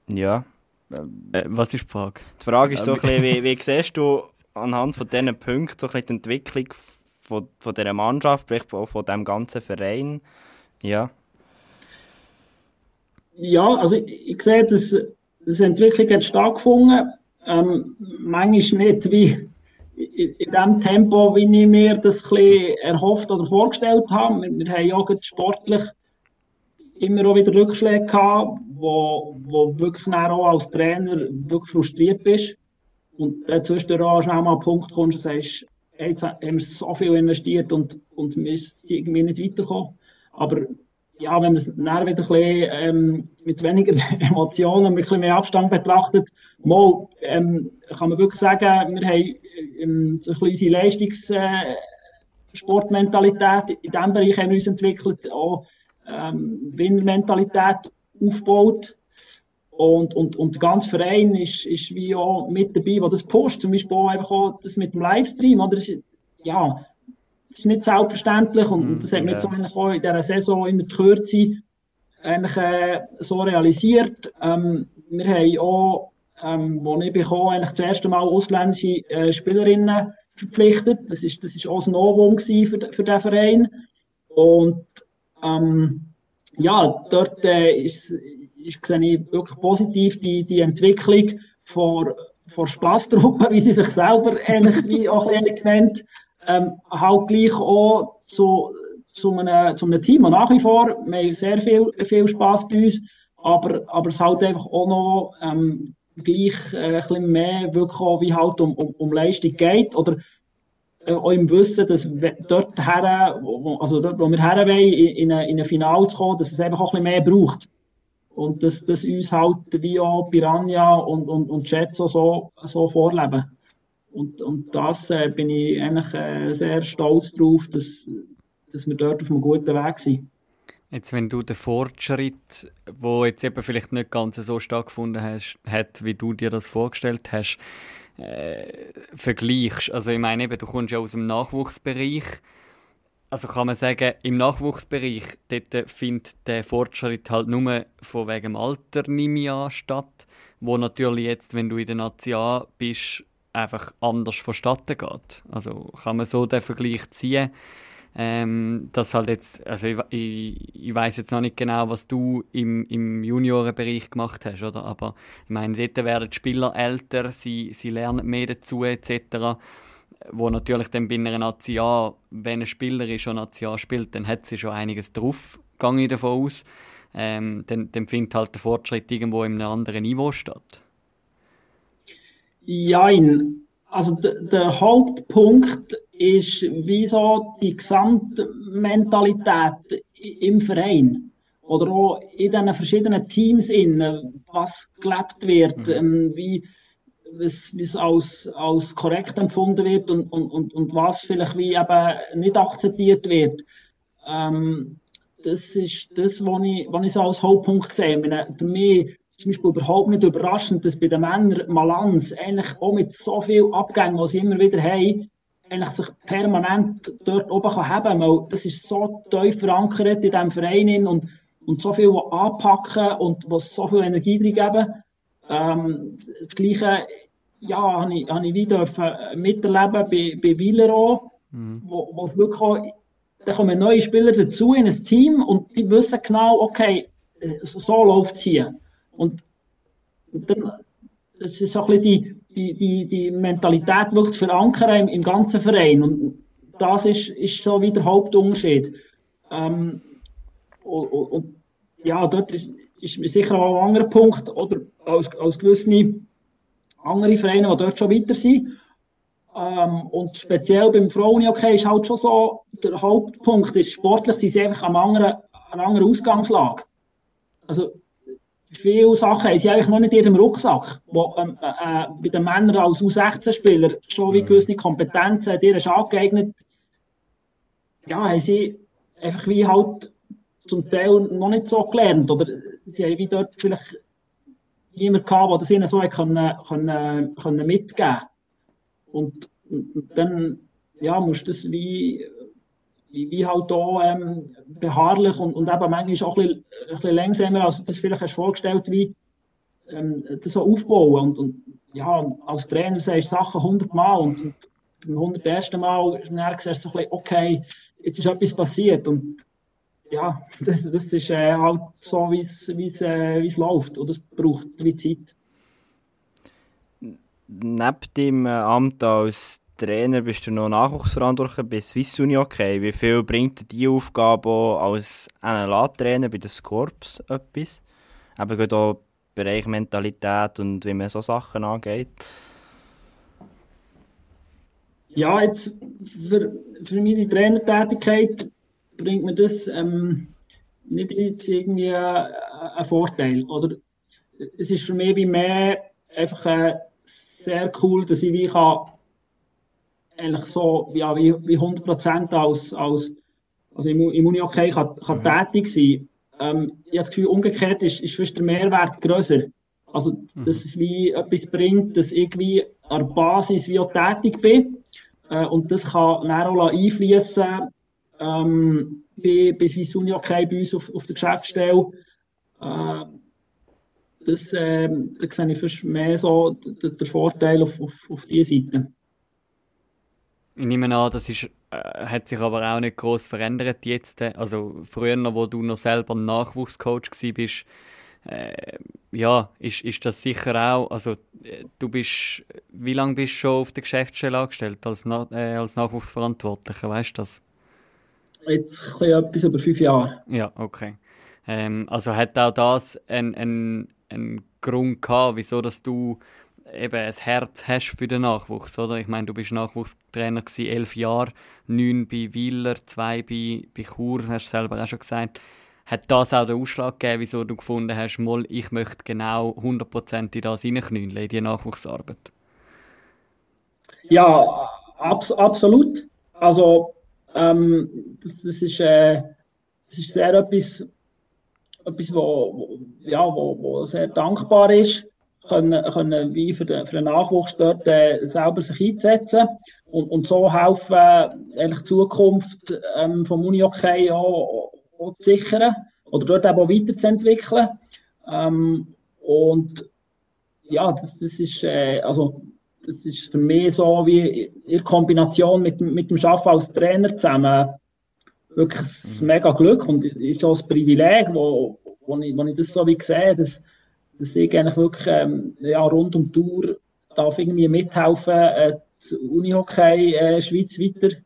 Ja. Äh, was ist die Frage? Die Frage ist so ein bisschen, wie, wie siehst du anhand von diesen Punkten so ein bisschen die Entwicklung von, von dieser Mannschaft, vielleicht von, von diesem ganzen Verein? Ja. Ja, also ich, ich sehe, dass, dass Entwicklung hat stattgefunden. Ähm, manchmal nicht wie in, in dem Tempo, wie ich mir das ein bisschen erhofft oder vorgestellt habe. Wir, wir haben ja sportlich immer auch wieder Rückschläge gehabt, wo, wo wirklich auch als Trainer wirklich frustriert bist. Und dazwischen auch schon mal einen Punkt kommst und sagst, jetzt haben wir so viel investiert und, und wir sind irgendwie nicht weitergekommen. Aber ja, wenn man es dann wieder ein bisschen, ähm, mit weniger Emotionen, mit ein bisschen mehr Abstand betrachtet, mal, ähm, kann man wirklich sagen, wir haben ähm, so ein bisschen unsere Leistungssportmentalität äh, in diesem Bereich haben uns entwickelt, auch ähm, Winnermentalität aufgebaut. Und, und, und der ganze Verein ist, ist wie auch mit dabei, der das pusht. Zum Beispiel auch einfach auch das mit dem Livestream. Oder? Das ist, ja, das ist nicht selbstverständlich und, und das hat man jetzt eigentlich auch in dieser Saison in der Kürze eigentlich, äh, so realisiert. Ähm, wir haben auch, ähm, wo ich bekomme, eigentlich das erste Mal ausländische äh, Spielerinnen verpflichtet. Das ist, das ist auch ein Novum für, für den Verein. Und ähm, ja, dort äh, ist, ist, sehe ich wirklich positiv die, die Entwicklung von, von Spaßtruppe, wie sie sich selber ähnlich wie auch ein genannt ähm, halt gleich auch zu, zu, einem, zu einem Team. Und nach wie vor, wir haben sehr viel, viel Spass bei uns, aber, aber es halt einfach auch noch ähm, gleich äh, ein bisschen mehr wirklich auch, wie halt um, um, um Leistung geht. Oder auch im Wissen, dass dort her, also dort, wo wir her wollen, in, in, eine, in ein Finale zu kommen, dass es einfach auch ein bisschen mehr braucht. Und dass, dass uns halt wie auch Piranha und, und, und Jets so, so vorleben. Und, und das äh, bin ich eigentlich äh, sehr stolz darauf, dass, dass wir dort auf einem guten Weg sind. Jetzt, wenn du den Fortschritt, wo jetzt eben vielleicht nicht ganz so stattgefunden hat, wie du dir das vorgestellt hast, äh, vergleichst. Also ich meine eben, du kommst ja aus dem Nachwuchsbereich. Also kann man sagen, im Nachwuchsbereich dort findet der Fortschritt halt nur von wegen Alter nicht an statt, wo natürlich jetzt, wenn du in der Nation bist, einfach anders vonstatten geht. Also kann man so den Vergleich ziehen, ähm, dass halt jetzt, also ich, ich, ich weiß jetzt noch nicht genau, was du im, im Juniorenbereich gemacht hast, oder? Aber ich meine, dort werden die Spieler älter, sie, sie lernen mehr dazu, etc. Wo natürlich dann bei einer Nation, wenn ein Spieler ist und Nation spielt, dann hat sie schon einiges drauf, gehe davon aus. Ähm, dann, dann findet halt der Fortschritt irgendwo in einem anderen Niveau statt. Jein. Also der Hauptpunkt ist, wieso die Gesamtmentalität im Verein oder auch in den verschiedenen Teams, in, was gelebt wird, mhm. Wie es, wie es als, als korrekt empfunden wird und, und, und, und was vielleicht wie eben nicht akzeptiert wird. Ähm, das ist das, was ich, was ich so als Hauptpunkt sehe. Für mich zum Beispiel überhaupt nicht überraschend, dass bei den Männern Malanz eigentlich auch mit so viel Abgängen, die sie immer wieder haben, eigentlich sich permanent dort oben kann haben kann. Das ist so tief verankert in diesem Verein und, und so viel anpacken und was so viel Energie drin geben. Ähm, das Gleiche ja, habe ich, habe ich wie dürfen miterleben bei, bei Villero, mhm. wo, wo es wirklich auch, da kommen neue Spieler dazu in ein Team und die wissen genau, okay, so läuft es hier. Und dann, das ist so ein bisschen die, die, die, die Mentalität wirklich zu verankern im, im ganzen Verein. Und das ist, ist so wie der Hauptunterschied. Ähm, und, und, ja, dort ist, ist sicher auch ein anderer Punkt, oder als, als gewisse andere Vereine, die dort schon weiter sind. Ähm, und speziell beim Frauen okay, ist halt schon so, der Hauptpunkt ist, sportlich sind sie einfach an einer anderen Ausgangslage. Also, viele Sachen haben sie eigentlich noch nicht in ihrem Rucksack, wo ähm, äh, bei den Männern als U16-Spieler schon wie gewisse Kompetenzen, die ist angeeignet, ja, haben sie einfach wie halt zum Teil noch nicht so gelernt. Oder sie haben wie dort vielleicht niemand gehabt, der das ihnen so können, können, können mitgeben und, und dann ja, musst du das wie, wie, halt hier ähm, beharrlich und, und eben manchmal auch ein bisschen, ein bisschen langsamer, als du das vielleicht hast vorgestellt wie ähm, das so aufbauen. Und, und ja, als Trainer sagst du Sachen 100 Mal und, und beim 101. Mal merkst du so ein bisschen, okay, jetzt ist etwas passiert. Und ja, das, das ist äh, halt so, wie es äh, läuft. Und es braucht wie Zeit. Neben dem äh, Amt als Trainer bist du noch Nachwuchsverantwortlicher bei Swiss Uni okay. Wie viel bringt dir diese Aufgabe als NLA-Trainer bei den Scorps etwas? Eben gerade auch Bereich Mentalität und wie man so Sachen angeht. Ja, jetzt für, für meine Trainertätigkeit bringt mir das ähm, nicht jetzt irgendwie äh, einen Vorteil. Oder es ist für mich wie mehr einfach äh, sehr cool, dass ich wie kann, eigentlich so ja, wie, wie 100% als, als also im, im Uni-Okay kann, kann mhm. tätig sein. Ähm, ich habe das Gefühl, umgekehrt ist, ist fast der Mehrwert grösser. Also, mhm. dass es wie etwas bringt, dass ich wie an der Basis wie auch tätig bin. Äh, und das kann dann auch einfließen ähm, bei, bei Swiss Uni okay bei uns auf, auf der Geschäftsstelle. Äh, das, äh, da sehe ich fast mehr so den, den Vorteil auf, auf, auf diese Seite. Ich nehme an, das ist, äh, hat sich aber auch nicht groß verändert jetzt. Also früher, wo du noch selber Nachwuchscoach warst, äh, ja, ist, ist das sicher auch, also äh, du bist, wie lange bist du schon auf der Geschäftsstelle angestellt als, Na äh, als Nachwuchsverantwortlicher, weißt du das? Jetzt etwas über fünf Jahre. Ja, okay. Ähm, also hat auch das einen, einen Grund gehabt, wieso dass du eben ein Herz hast für den Nachwuchs, oder? Ich meine, du bist Nachwuchstrainer gewesen, elf Jahre, neun bei Wieler, zwei bei, bei Chur, hast du selber auch schon gesagt. Hat das auch den Ausschlag gegeben, wieso du gefunden hast, mal, ich möchte genau 100% in das reinknüllen, in die Nachwuchsarbeit? Ja, abs absolut. Also, ähm, das, das, ist, äh, das ist sehr etwas, etwas wo, wo ja, wo, wo sehr dankbar ist können, können wie für den, für den Nachwuchs dort äh, selber sich einsetzen und, und so helfen, äh, die Zukunft ähm, vom Uni-Hockey auch, auch zu sichern oder dort eben auch weiterzuentwickeln. Ähm, und ja, das, das ist, äh, also, das ist für mich so wie in Kombination mit, mit dem Arbeiten als Trainer zusammen wirklich ein mhm. mega Glück und ist auch ein Privileg, wo, wo, ich, wo ich das so wie sehe, dass, dass ich eigentlich wirklich ähm, ja, rund um die Tour darf irgendwie mithelfen, äh, das Unihockey äh, Schweiz weiter,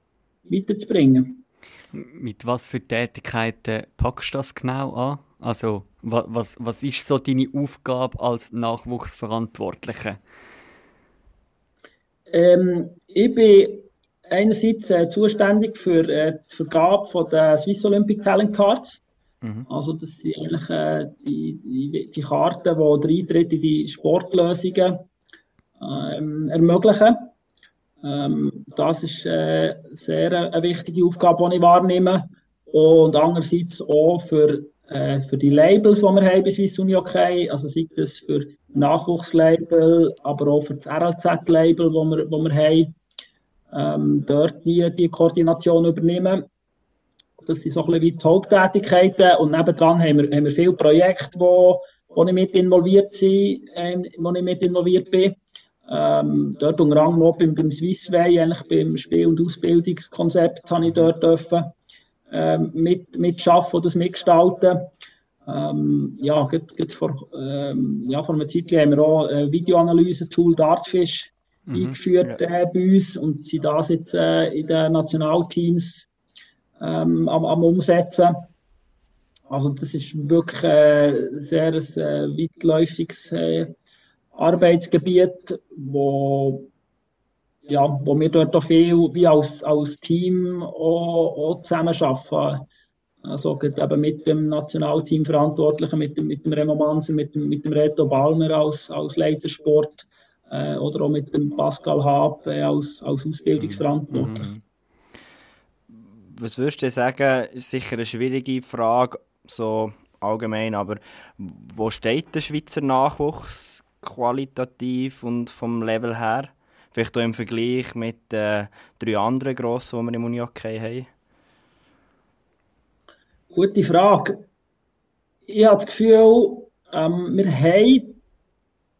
weiterzubringen. Mit was für Tätigkeiten packst du das genau an? Also, was, was, was ist so deine Aufgabe als Nachwuchsverantwortlicher? Ähm, ich bin einerseits äh, zuständig für äh, die Vergabe von der Swiss Olympic Talent Cards. Mhm. Also das sind eigentlich äh, die, die, die Karten, die den Eintritt in die Sportlösungen ähm, ermöglichen. Ähm, das ist äh, sehr eine wichtige Aufgabe, die ich wahrnehme. Und andererseits auch für, äh, für die Labels, die wir haben bei Swiss Uni Hockey, also sei das für Nachwuchslabel, aber auch für das RLZ-Label, das wir, wir haben, ähm, dort die, die Koordination übernehmen. Das sind so ein bisschen wie die Haupttätigkeiten. Und nebendran haben wir, haben wir viele Projekte, wo, wo ich mit involviert, bin, ähm, wo ich mit involviert bin. Ähm, dort unter anderem auch beim, beim Swissway, eigentlich beim Spiel- und Ausbildungskonzept, habe ich dort dürfen, ähm, mit, mitschaffen oder das mitgestalten. Ähm, ja, gerade, gerade vor, ähm, ja, vor einer Zeit haben wir auch ein Videoanalyse-Tool Dartfish mhm, eingeführt ja. äh, bei uns und sind das jetzt äh, in den Nationalteams ähm, am, am Umsetzen. Also das ist wirklich äh, sehr ein äh, weitläufiges äh, Arbeitsgebiet, wo, ja, wo wir dort auch viel wie als, als Team auch, auch zusammenarbeiten. Also eben mit dem Nationalteam Verantwortlichen, mit dem, mit dem Remo Manser, mit dem, mit dem Reto Ballmer als, als Leitersport äh, oder auch mit dem Pascal Haab äh, als, als Ausbildungsverantwortlich. Mhm was würdest du sagen, ist sicher eine schwierige Frage, so allgemein, aber wo steht der Schweizer Nachwuchs qualitativ und vom Level her? Vielleicht auch im Vergleich mit äh, drei anderen Grossen, die wir im Unihockey haben? Gute Frage. Ich habe das Gefühl, ähm, wir haben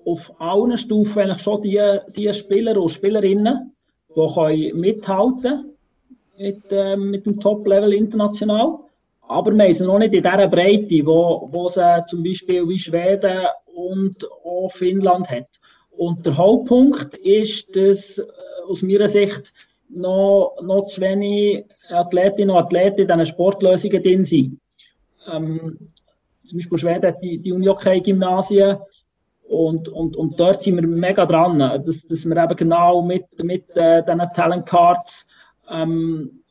auf allen Stufen eigentlich schon die, die Spieler und Spielerinnen, die können mithalten mit, äh, mit dem Top-Level international. Aber wir haben noch nicht in dieser Breite, wo, wo sie zum Beispiel wie Schweden und auch Finnland hat. Und der Hauptpunkt ist, dass äh, aus meiner Sicht noch, noch zu wenig Athletinnen und Athleten in diesen Sportlösungen drin sind. Ähm, zum Beispiel Schweden hat die, die Unihockey-Gymnasien und, und, und dort sind wir mega dran, dass, dass wir eben genau mit, mit äh, diesen Talent Cards ähm,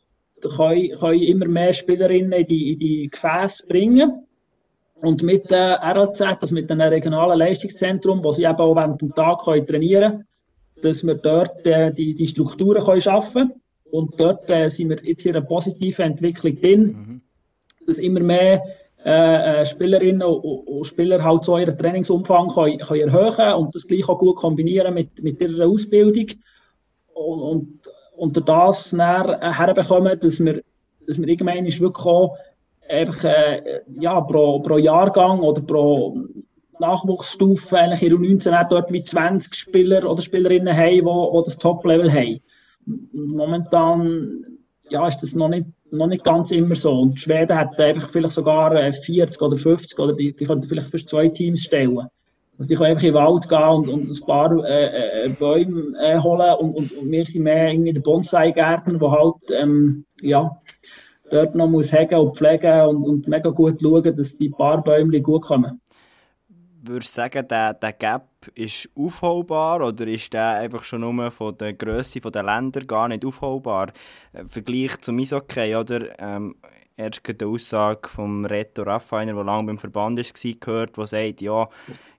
können, können immer mehr Spielerinnen in die, in die Gefäße bringen. Und mit der RLZ, also mit einem regionalen Leistungszentrum, wo sie eben auch während dem Tag können trainieren können, dass wir dort äh, die, die Strukturen können schaffen können. Und dort äh, sind wir jetzt in einer positiven Entwicklung drin, mhm. dass immer mehr äh, äh Spielerinnen und, und, Spieler halt so ihren Trainingsumfang können, können erhöhen und das gleich auch gut kombinieren mit, mit ihrer Ausbildung. Und, und, durch das herbekommen, dass wir, dass wir irgendwann wirklich auch einfach, äh, ja, pro, pro Jahrgang oder pro Nachwuchsstufe eigentlich in 19 dort wie 20 Spieler oder Spielerinnen haben, die, das Top-Level haben. Momentan ja, ist das noch nicht, noch nicht ganz immer so. Und Schweden hat einfach vielleicht sogar 40 äh, oder 50 oder die, die könnten vielleicht für zwei Teams stellen. Also die einfach in den Wald gehen und, und ein paar äh, äh, Bäume äh, holen und, und, und wir sind mehr irgendwie der Bonsai-Gärtner, der halt ähm, ja, dort noch muss hegen und pflegen und, und mega gut schauen, dass die paar Bäume gut kommen. Würdest du sagen, der, der Gap ist aufholbar oder ist der einfach schon nur von der Größe der Länder gar nicht aufholbar? Im Vergleich zum Eishockey, oder? Ähm, erst die Aussage vom Reto Raffiner, der lange beim Verband war, gehört, der sagt, ja,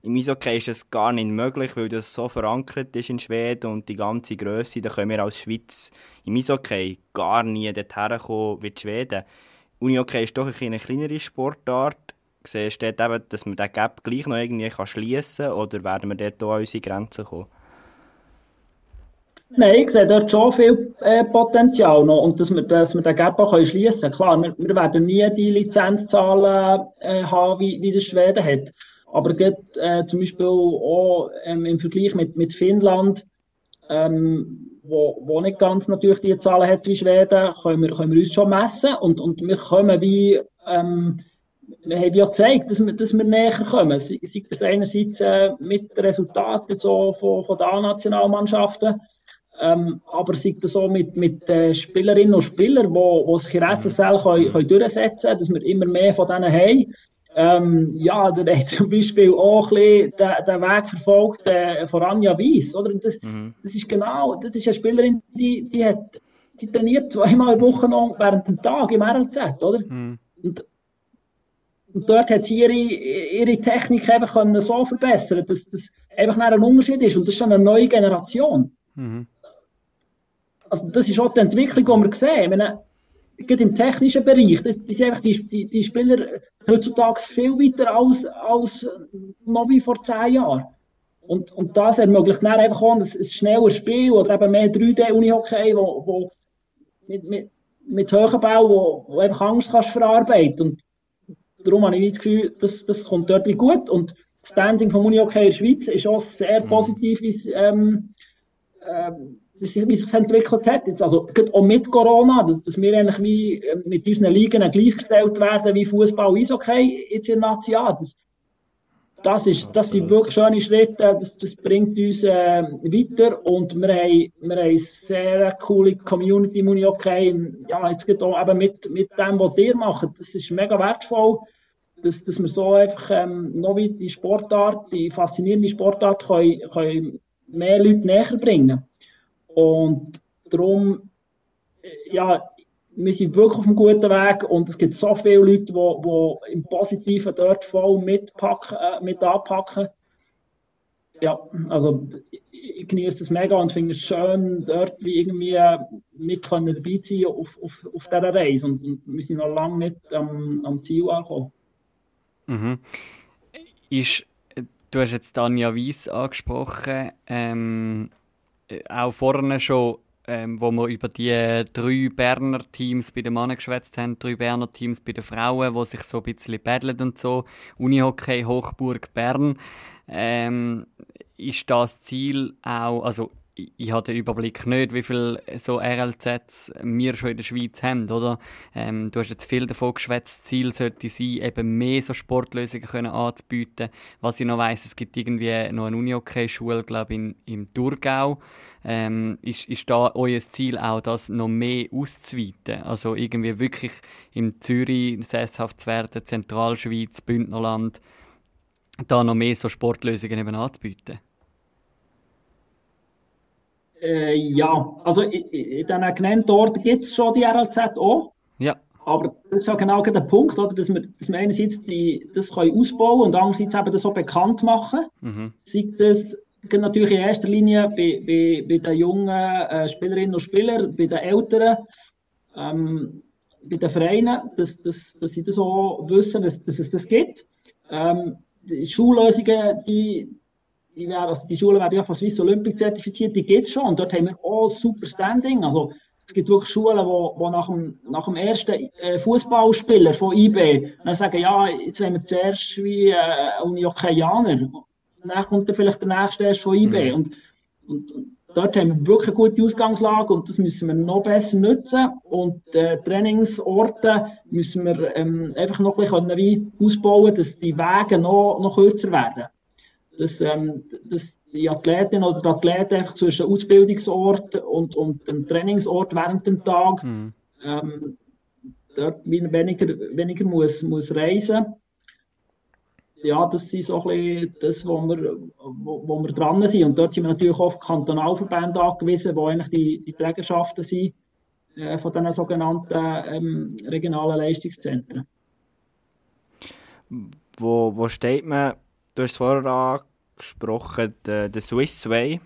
im Eishockey ist es gar nicht möglich, weil das so verankert ist in Schweden und die ganze Größe, da können wir als Schweiz im Eishockey gar nie dorthin kommen wie die Schweden. Unihockey ist doch eine kleinere Sportart. Siehst du eben, dass man den Gap gleich noch irgendwie schließen kann oder werden wir dort auch an unsere Grenzen kommen? Nein, ich sehe dort schon viel äh, Potenzial noch und dass wir, dass wir den Gap auch schließen können. Klar, wir, wir, werden nie die Lizenzzahlen äh, haben, wie, wie das Schweden hat. Aber geht, äh, zum Beispiel auch ähm, im Vergleich mit, mit Finnland, ähm, wo, wo nicht ganz natürlich die Zahlen hat wie Schweden, können wir, können wir uns schon messen und, und wir kommen wie, ähm, wir haben ja gezeigt, dass wir, dass wir näher kommen. Sei, sei das einerseits äh, mit Resultaten so von, von den nationalmannschaften ähm, aber sei das so mit, mit äh, Spielerinnen und Spielern, die, die sich in SSL können, können durchsetzen können, dass wir immer mehr von denen haben. Ähm, ja, der hat zum Beispiel auch ein bisschen den, den Weg verfolgt äh, von Anja Weiss, oder? Das, mhm. das ist genau, das ist eine Spielerin, die, die hat, die trainiert zweimal in Woche noch während dem Tag im RLZ, oder? Mhm. Und, und dort hat sie ihre, ihre Technik einfach können so verbessern, dass das einfach ein Unterschied ist. Und das ist schon eine neue Generation. Mhm also das ist auch die Entwicklung, die wir sehen. meine, gerade im technischen Bereich, das, das sind einfach die, die, die Spieler heutzutage viel weiter als, als noch wie vor zehn Jahren. Und, und das ermöglicht dann einfach auch ein, ein schnelleres Spiel oder eben mehr 3D-Unihockey, wo, wo mit, mit, mit hohem Bau, wo, wo einfach Angst kannst verarbeiten. Und darum habe ich das Gefühl, das, das kommt dort wie gut. Und das Standing vom Unihockey in der Schweiz ist auch sehr mhm. positiv, ähm, ähm, wie sich entwickelt hat. Jetzt also auch mit Corona, dass, dass wir eigentlich wie äh, mit unseren Ligen gleichgestellt werden wie Fußball, Eishockey jetzt in Nazi Das, das, ist, das sind wirklich schöne Schritte, das, das bringt uns äh, weiter und wir haben, wir haben eine sehr coole Community im Unihockey. Ja, jetzt geht auch eben mit, mit dem, was ihr macht, das ist mega wertvoll, dass, dass wir so einfach ähm, noch wie die Sportart, die faszinierende Sportart können, können mehr Leute näher bringen und darum, ja, wir sind wirklich auf einem guten Weg und es gibt so viele Leute, die, die im Positiven dort voll mitpacken, äh, mit anpacken. Ja, also ich genieße es mega und finde es schön, dort wie irgendwie mit können dabei sein auf, auf, auf dieser Reise. Und, und wir sind noch lange nicht am, am Ziel angekommen. Mhm. Ist, du hast jetzt Tanja Weiss angesprochen, ähm, auch vorne schon, ähm, wo wir über die drei Berner Teams bei den Männern geschwätzt haben, drei Berner Teams bei den Frauen, wo sich so ein bisschen battlen und so, Unihockey Hochburg Bern, ähm, ist das Ziel auch, also ich, habe den Überblick nicht, wie viele so RLZs wir schon in der Schweiz haben, oder? Ähm, du hast jetzt viel davon geschwätzt, Ziel sollte sein, eben mehr so Sportlösungen können anzubieten. Was ich noch weiss, es gibt irgendwie noch eine Uni-Hockey-Schule, glaube ich, in, im Thurgau. Ähm, ist, ist da euer Ziel auch, das noch mehr auszuweiten? Also irgendwie wirklich in Zürich sesshaft zu werden, Zentralschweiz, Bündnerland, da noch mehr so Sportlösungen eben anzubieten? Äh, ja, also in, diesen genannten Orten gibt es schon die RLZ auch. Ja. Aber das ist ja genau der Punkt, oder? Dass, wir, dass wir einerseits die, das können ausbauen und andererseits eben das so bekannt machen. Mhm. Sei das natürlich in erster Linie bei, bei, bei den jungen äh, Spielerinnen und Spielern, bei den Älteren, ähm, bei den Vereinen, dass, dass, dass sie das auch wissen, dass, dass es das gibt. Ähm, die Schullösungen, die, die, werden, also die Schulen werden ja von Swiss Olympic zertifiziert, die gibt es schon und dort haben wir auch super Standing. Also es gibt wirklich Schulen, wo, wo nach, dem, nach dem ersten äh, Fußballspieler von IB dann sagen, ja, jetzt wollen wir zuerst wie äh, Uniokeaner. Dann kommt dann vielleicht der nächste erst von IB. Mhm. Und, und, und, dort haben wir wirklich eine gute Ausgangslage und das müssen wir noch besser nutzen. Und äh, Trainingsorte müssen wir ähm, einfach noch ein bisschen wie ausbauen, dass die Wege noch, noch kürzer werden dass, ähm, dass die Athletin oder der Athlet zwischen Ausbildungsort und, und dem Trainingsort während dem Tag mhm. ähm, dort weniger, weniger muss, muss reisen ja, das ist so ein das, wo wir, wo, wo wir dran sind. Und dort sind wir natürlich auf Kantonalverbände angewiesen, wo eigentlich die, die Trägerschaften sind äh, von diesen sogenannten ähm, regionalen Leistungszentren. Wo, wo steht man Du hast es vorher angesprochen, der, der Swiss Way,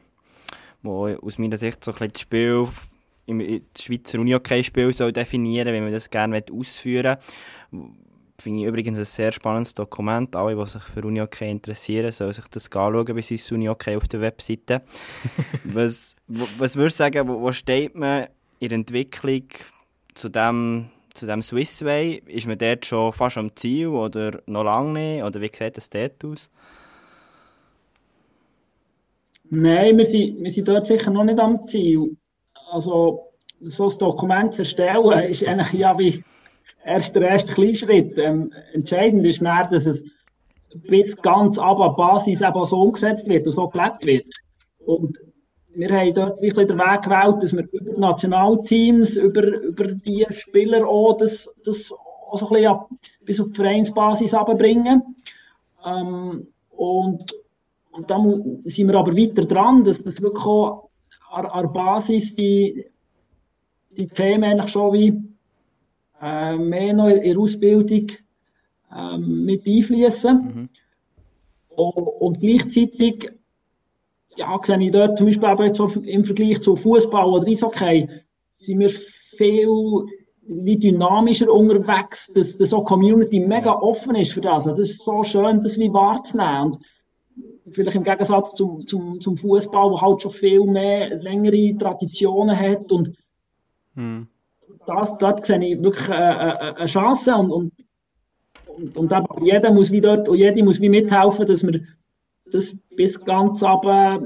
wo aus meiner Sicht so ein bisschen das Spiel, im, Schweizer Uni-Hockey-Spiel soll definieren, wie man das gerne ausführen will. Finde ich übrigens ein sehr spannendes Dokument. Alle, die sich für Uni-Hockey interessieren, sollen sich das anschauen bei Swiss Uni-Hockey auf der Webseite. was, was würdest du sagen, wo, wo steht man in der Entwicklung zu dem zu dem Swissway, ist man dort schon fast am Ziel oder noch lange nicht? Oder wie sieht das dort aus? Nein, wir sind, wir sind dort sicher noch nicht am Ziel. Also, so ein Dokument zu erstellen, ist eigentlich ja wie erst der erste Kleinschritt. Ähm, entscheidend ist mehr, dass es bis ganz ab an Basis eben so umgesetzt wird und so gelebt wird. Und wir haben dort wirklich den Weg gewählt, dass wir über Nationalteams, über, über die Spieler auch das, das auch so ein bisschen ab, bis auf die Vereinsbasis runterbringen. Ähm, und, und da sind wir aber weiter dran, dass das wirklich auch an, an der Basis die, die Themen eigentlich schon wie äh, mehr noch in der Ausbildung äh, mit einfließen. Mhm. Und, und gleichzeitig ja, sehe ich dort zum Beispiel aber jetzt im Vergleich zu Fußball oder Eishockey, sind wir viel wie dynamischer unterwegs, dass, dass so Community mega offen ist für das. Also das ist so schön, das wie wahrzunehmen. Und vielleicht im Gegensatz zum, zum, zum Fußball, wo halt schon viel mehr längere Traditionen hat und hm. das, dort sehe ich wirklich eine, eine Chance und, und, und, und jeder muss wie dort, und jede muss wie mithelfen, dass wir das bis ganz ab äh,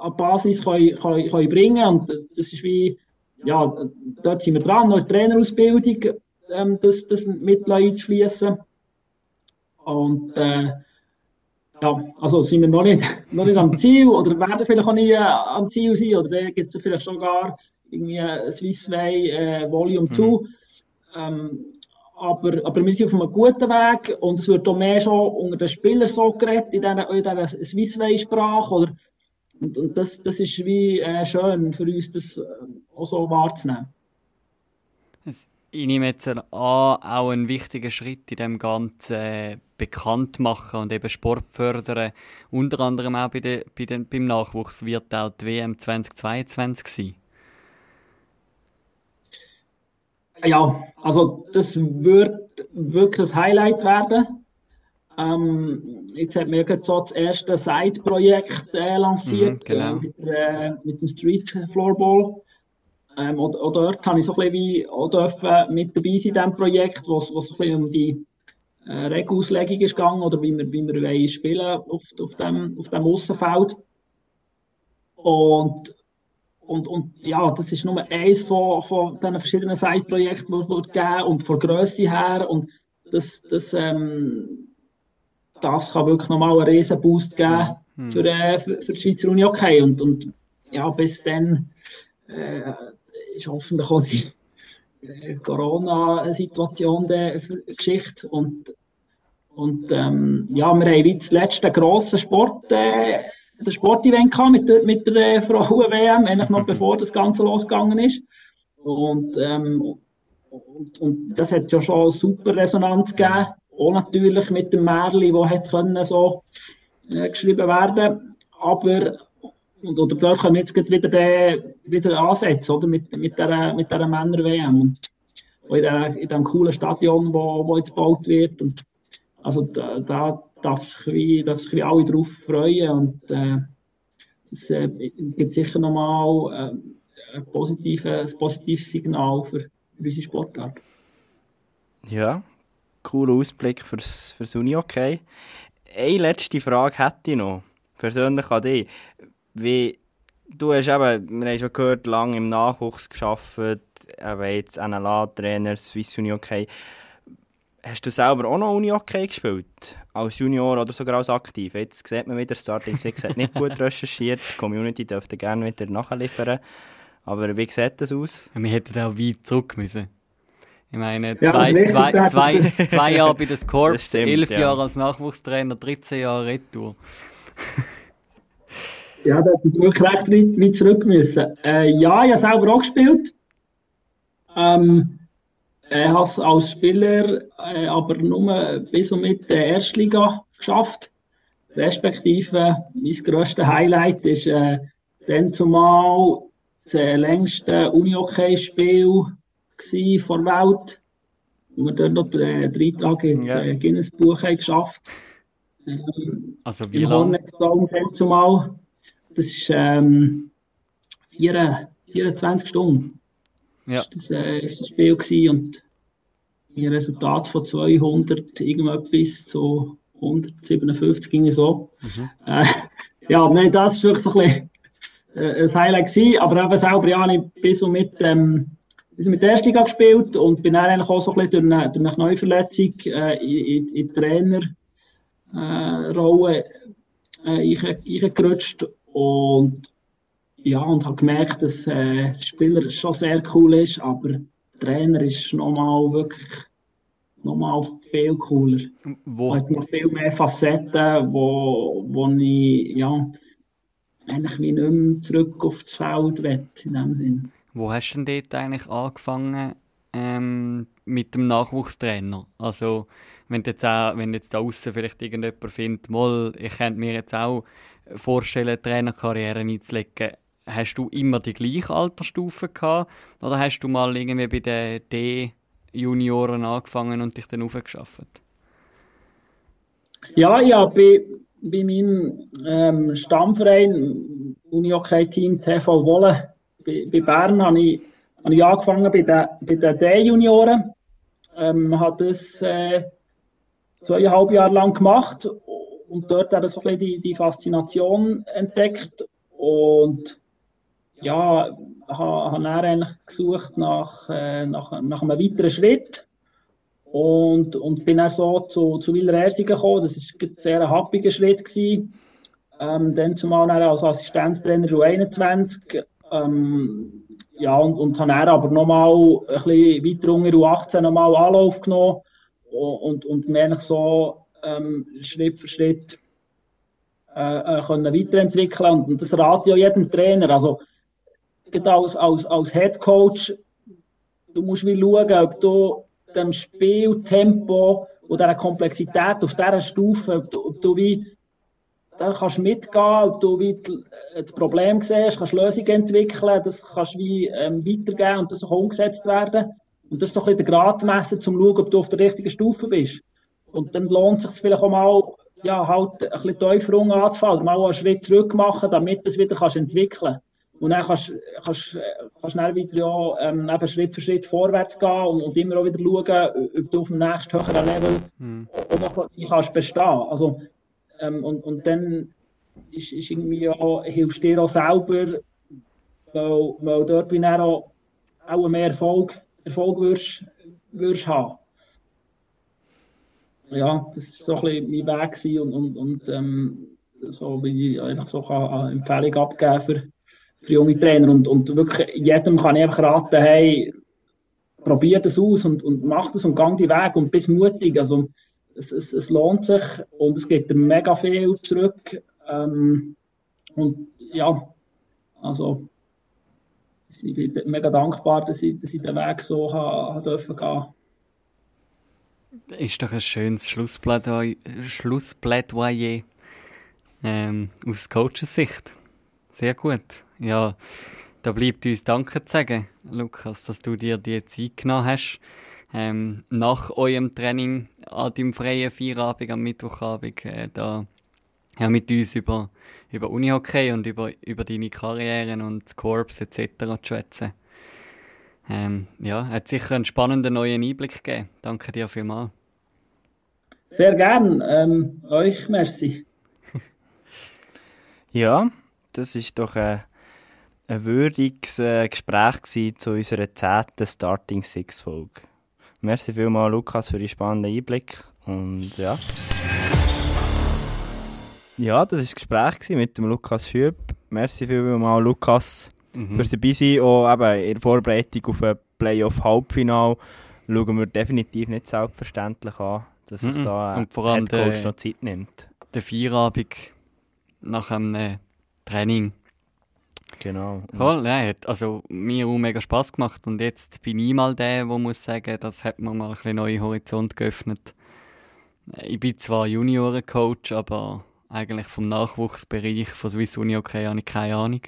an Basis können, können, können bringen und das, das, ist wie, ja, dort sind wir dran, noch Trainerausbildung, ähm, das, das mit einzufließen und äh, ja, also sind wir noch nicht, noch nicht am Ziel oder werden vielleicht auch nie äh, am Ziel sein oder gibt es vielleicht sogar irgendwie Swiss Way äh, Volume 2. Mhm. Ähm, aber, aber wir sind auf einem guten Weg und es wird auch mehr schon unter den Spielern so geredet, in dieser, in dieser Swissway-Sprache. Und, und das, das ist wie äh, schön für uns, das äh, auch so wahrzunehmen. Ich nehme jetzt an, auch ein wichtiger Schritt in dem ganzen äh, bekannt machen und eben Sport fördern. Unter anderem auch bei de, bei den, beim Nachwuchs wird auch die WM 2022 sein. Ja, also das wird wirklich ein Highlight werden. Ähm, jetzt hat mir gerade so das erste Side-Projekt äh, lanciert Mhm, genau. äh, mit, äh, mit dem Street Floorball. Ähm, auch, auch dort habe ich so ein bisschen wie auch dürfen mit dabei sein in diesem Projekt, wo es so ein bisschen um die äh, Regelauslegung ist gegangen oder wie wir, wie wir spielen auf, auf dem, auf dem Aussenfeld. Und, und, und ja, das ist nur eins von, von diesen verschiedenen Side-Projekten, die es wird geben und von Grösse her. Und das, das, ähm, das kann wirklich nochmal einen riesen Boost geben für, äh, für, für die Schweizer Uni Hockey. Und, und ja, bis dann äh, ist hoffentlich auch die äh, Corona-Situation der Geschichte. Und, und ähm, ja, wir haben wie das letzte grosse Sport, äh, der Sportevent gehabt mit der, mit der äh, Frauen-WM, eigentlich noch bevor das Ganze losgegangen ist. Und, ähm, und, und das hat ja schon super Resonanz gegeben. Auch natürlich mit dem Märli, wo hat können so äh, geschrieben werden. Aber und, oder dort können wir jetzt wieder, den, wieder ansetzen, oder? Mit, mit dieser, mit dieser Männer-WM. Und in, der, in dem coolen Stadion, wo, wo jetzt gebaut wird. Und also da, da darf sich, wie, darf sich wie alle drauf freuen. Und äh, das äh, gibt sicher nochmal äh, ein, positives, ein positives Signal für, unsere Sportart. Ja, cooler Ausblick fürs, fürs Uni-Hockey. Eine letzte Frage hätte ich noch, persönlich an dich. Wie, du hast eben, wir haben schon gehört, lange im Nachwuchs gearbeitet, eben jetzt NLA-Trainer, Swiss Uni-Hockey. Hast du selber auch noch Uni-Hockey gespielt? Als Junior oder sogar als aktiv? Jetzt sieht man wieder, Starting Six hat nicht gut recherchiert. Die Community dürfte gerne wieder nachliefern. Aber wie sieht das aus? Wir hätten auch weit zurück müssen. Ich meine, Ja, zwei, richtig, zwei, da- zwei, zwei Jahre bei den stimmt, elf ja. Jahre als Nachwuchstrainer, 13 Jahre Retour. Ja, da hätte ich wirklich recht weit, weit zurück müssen. Äh, ja, ich habe selber auch gespielt. Ähm, ich habe es als Spieler äh, aber nur bis und mit der Erstliga geschafft. Respektive, mein grösstes Highlight ist äh, dann zumal das äh, längste Unihockey-Spiel vor der Welt. Wo wir dort noch äh, drei Tage ins Ja. äh, Guinness-Buch geschafft. Ähm, Also wie lange? Dann zumal. Das ist ähm, vier- 24 Stunden. Ja. Ist das, äh, ist das Spiel gewesen und ein Resultat von 200 irgendetwas zu 157 ging so. Äh, ja, nein, das ist wirklich so ein, bisschen, äh, ein Highlight gewesen. Aber eben selber ja, ich bis und mit ähm, bis mit der ersten Liga gespielt und bin dann eigentlich auch so ein bisschen durch eine, durch eine Kneuverletzung äh, in, in, die Trainer äh, äh, reingerutscht und ja, und habe gemerkt, dass äh, der Spieler schon sehr cool ist, aber der Trainer ist nochmal wirklich nochmal viel cooler. Wo, Er hat noch viel mehr Facetten, wo, wo ich ja, eigentlich wie nicht mehr zurück auf das Feld will, in dem Sinn. wo hast du denn dort eigentlich angefangen ähm, mit dem Nachwuchstrainer? Also, wenn jetzt, auch, wenn jetzt da außen vielleicht irgendjemand findet, mal, ich könnte mir jetzt auch vorstellen, Trainerkarriere einzulegen. Hast du immer die gleiche Altersstufe gehabt? Oder hast du mal irgendwie bei den D-Junioren angefangen und dich dann aufgeschafft? Ja, ja, bei, bei meinem ähm, Stammverein, Unihockey-Team TV Wolle, bei, bei Bern, habe ich, habe ich angefangen bei den, D-Junioren. Ähm, habe das äh, zweieinhalb Jahre lang gemacht und dort eben so ein bisschen die, die Faszination entdeckt. Und ja, habe, habe dann eigentlich gesucht nach, äh, nach, nach einem weiteren Schritt. Und, und bin dann so zu, zu Ersingen gekommen. Das war ein sehr happiger Schritt. Gewesen. Ähm, dann zumal dann als Assistenztrainer U21. Ähm, ja, und, und habe dann aber nochmal ein bisschen weiter unter U18 nochmal Anlauf genommen und, und, und mich so ähm, Schritt für Schritt äh, äh, können weiterentwickeln. Und, und das rate ich auch jedem Trainer. Also, als, als, als Head Coach, du musst wie schauen, ob du dem Spieltempo und dieser Komplexität auf dieser Stufe, ob du, ob du wie da kannst mitgehen, ob du wie die- das Problem siehst, kannst Lösungen entwickeln, das kannst wie ähm, weitergeben und das kann umgesetzt werden. Und das ist so ein bisschen der Gradmesser, um zu schauen, ob du auf der richtigen Stufe bist. und dann lohnt es sich vielleicht auch mal, ja, halt ein bisschen tiefer anzufangen, mal einen Schritt zurück machen, damit du es wieder kannst entwickeln kannst. Und dann kannst du schnell wieder ja, ähm, eben Schritt für Schritt vorwärts gehen und, und immer auch wieder schauen, ob du auf dem nächsten höheren Level mhm. auch noch kannst bestehen. Also, ähm, und, und dann ist, ist irgendwie ja, hilfst dir auch selber, weil, weil dort wie auch, auch mehr Erfolg, Erfolg wirst, wirst haben. Ja, das war so ein bisschen mein Weg und, und, und ähm, so wie ich einfach so eine Empfehlung abgeben für für junge Trainer. Und, und wirklich jedem kann ich einfach raten, hey, probier das aus und, und mach das und gang die Weg und bist mutig. Also, es, es, es lohnt sich und es gibt dir mega viel zurück. Ähm, und ja, also ich bin mega dankbar, dass ich, dass ich den Weg so ha, ha dürfen gehen. Ist doch ein schönes Schlussplädoyer, Schlussplädoyer ähm, aus Coaches Sicht. Sehr gut. Ja, da bleibt uns Danke zu sagen, Lukas, dass du dir die Zeit genommen hast. Ähm, nach eurem Training an deinem freien Feierabend am Mittwochabend äh, da ja, mit uns über, über Unihockey und über, über deine Karrieren und das Corps etc. zu schwätzen. Ähm, ja, hat sicher einen spannenden neuen Einblick gegeben. Danke dir vielmals. Sehr gern. Ähm, euch merci. ja, das ist doch ein, ein würdiges äh, Gespräch zu unserer zehnten Starting Six Folge. Merci vielmals, Lukas, für die spannenden Einblick und ja. Ja, das war das Gespräch mit dem Lukas Schüb. Merci vielmals, Lukas, mhm. fürs dabei sein. Auch eben in der Vorbereitung auf ein Playoff-Halbfinale schauen wir definitiv nicht selbstverständlich an, dass sich mhm. da ein Headcoach noch Zeit nimmt. Der Feierabend nach einem Training. Genau. Voll, ja, hat also mir auch mega Spass gemacht und jetzt bin ich mal der, der muss sagen, das hat mir mal ein bisschen neue Horizont geöffnet. Ich bin zwar Juniorencoach, aber eigentlich vom Nachwuchsbereich von Swiss Uni okay habe ich keine Ahnung.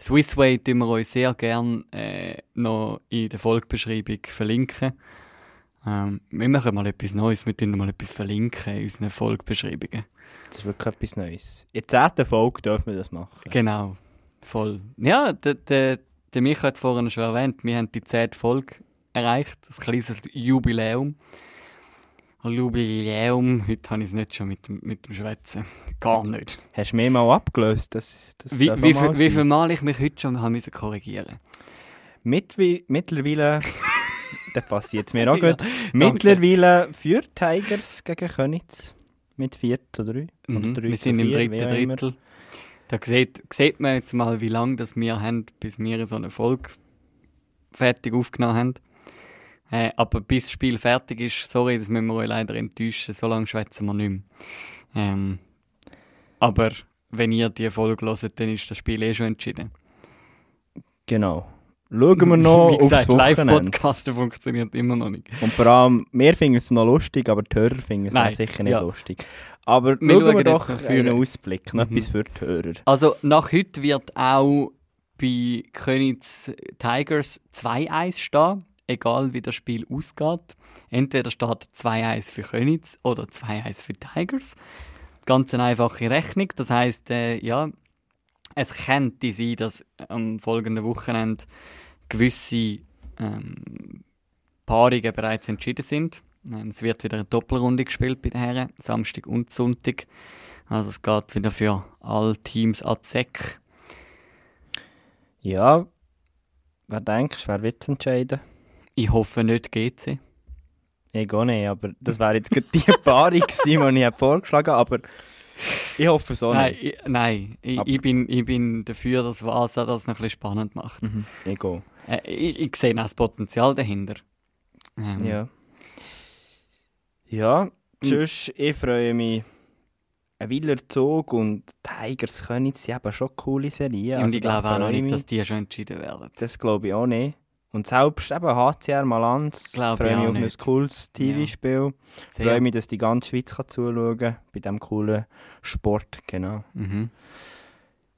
Swissway tun wir euch sehr gerne äh, noch in der Folgebeschreibung verlinken. Ähm, wir machen mal etwas Neues, wir tun mal etwas verlinken in unseren Folgebeschreibungen. Das ist wirklich etwas Neues. In der zehnten Folge dürfen wir das machen. Genau, voll. Ja, der, der, der Micha hat es vorhin schon erwähnt, wir haben die zehnte Folge erreicht, ein kleines Jubiläum. Jubiläum, heute habe ich es nicht schon mit, mit dem Schwätzen. Gar nicht. Hast du mir mal abgelöst? Das, das wie, wie, viel, wie viel Mal ich mich heute schon haben korrigieren Mit, Mittlerweile, das passiert mir auch gut, ja, mittlerweile führt Tigers gegen Königs mit 4 zu 3. Mhm. Oder 3 wir sind im dritten Drittel. Da sieht, sieht man jetzt mal, wie lange das wir haben, bis wir so eine Folge fertig aufgenommen haben. Äh, aber bis das Spiel fertig ist, sorry, das müssen wir euch leider enttäuschen, so lange schwätzen wir nicht mehr. Ähm, aber wenn ihr die Folge hört, dann ist das Spiel eh schon entschieden. Genau. Schauen wir noch Wie gesagt, Live-Podcasten funktioniert immer noch nicht. Und vor allem, wir finden es noch lustig, aber die Hörer finden es sicher nicht ja. lustig. Aber wir schauen wir doch einen Ausblick, noch mhm. etwas für die Hörer. Also nach heute wird auch bei Königs Tigers 2-1 stehen, egal wie das Spiel ausgeht. Entweder steht 2-1 für Königs oder 2-1 für Tigers. Ganz eine einfache Rechnung. Das heisst, äh, ja, es könnte sein, dass am folgenden Wochenende gewisse ähm, Paarungen bereits entschieden sind. Ähm, es wird wieder eine Doppelrunde gespielt bei den Herren, Samstag und Sonntag. Also es geht wieder für alle Teams an Zeck. Ja, wer denkst wer wird es entscheiden? Ich hoffe nicht GC. Ich auch nicht, aber das wäre jetzt die Paarung gewesen, die ich vorgeschlagen habe, aber ich hoffe so nein, nicht. Ich, nein, ich, ich, bin, ich bin dafür, dass Vasa das noch ein bisschen spannend macht. Mhm. Ich, äh, ich, ich sehe auch das Potenzial dahinter. Ähm. Ja. Ja, tschüss, ich freue mich. Ein Wieler Zug und Tigers König sind eben schon coole Serien. Und also ich glaube auch noch nicht, dass die schon entschieden werden. Das glaube ich auch nicht. Und selbst eben HCR Malanz freue mich auf ein cooles TV-Spiel. Ja. Freue mich, dass die ganze Schweiz kann zuschauen kann bei diesem coolen Sport. Genau. Mhm.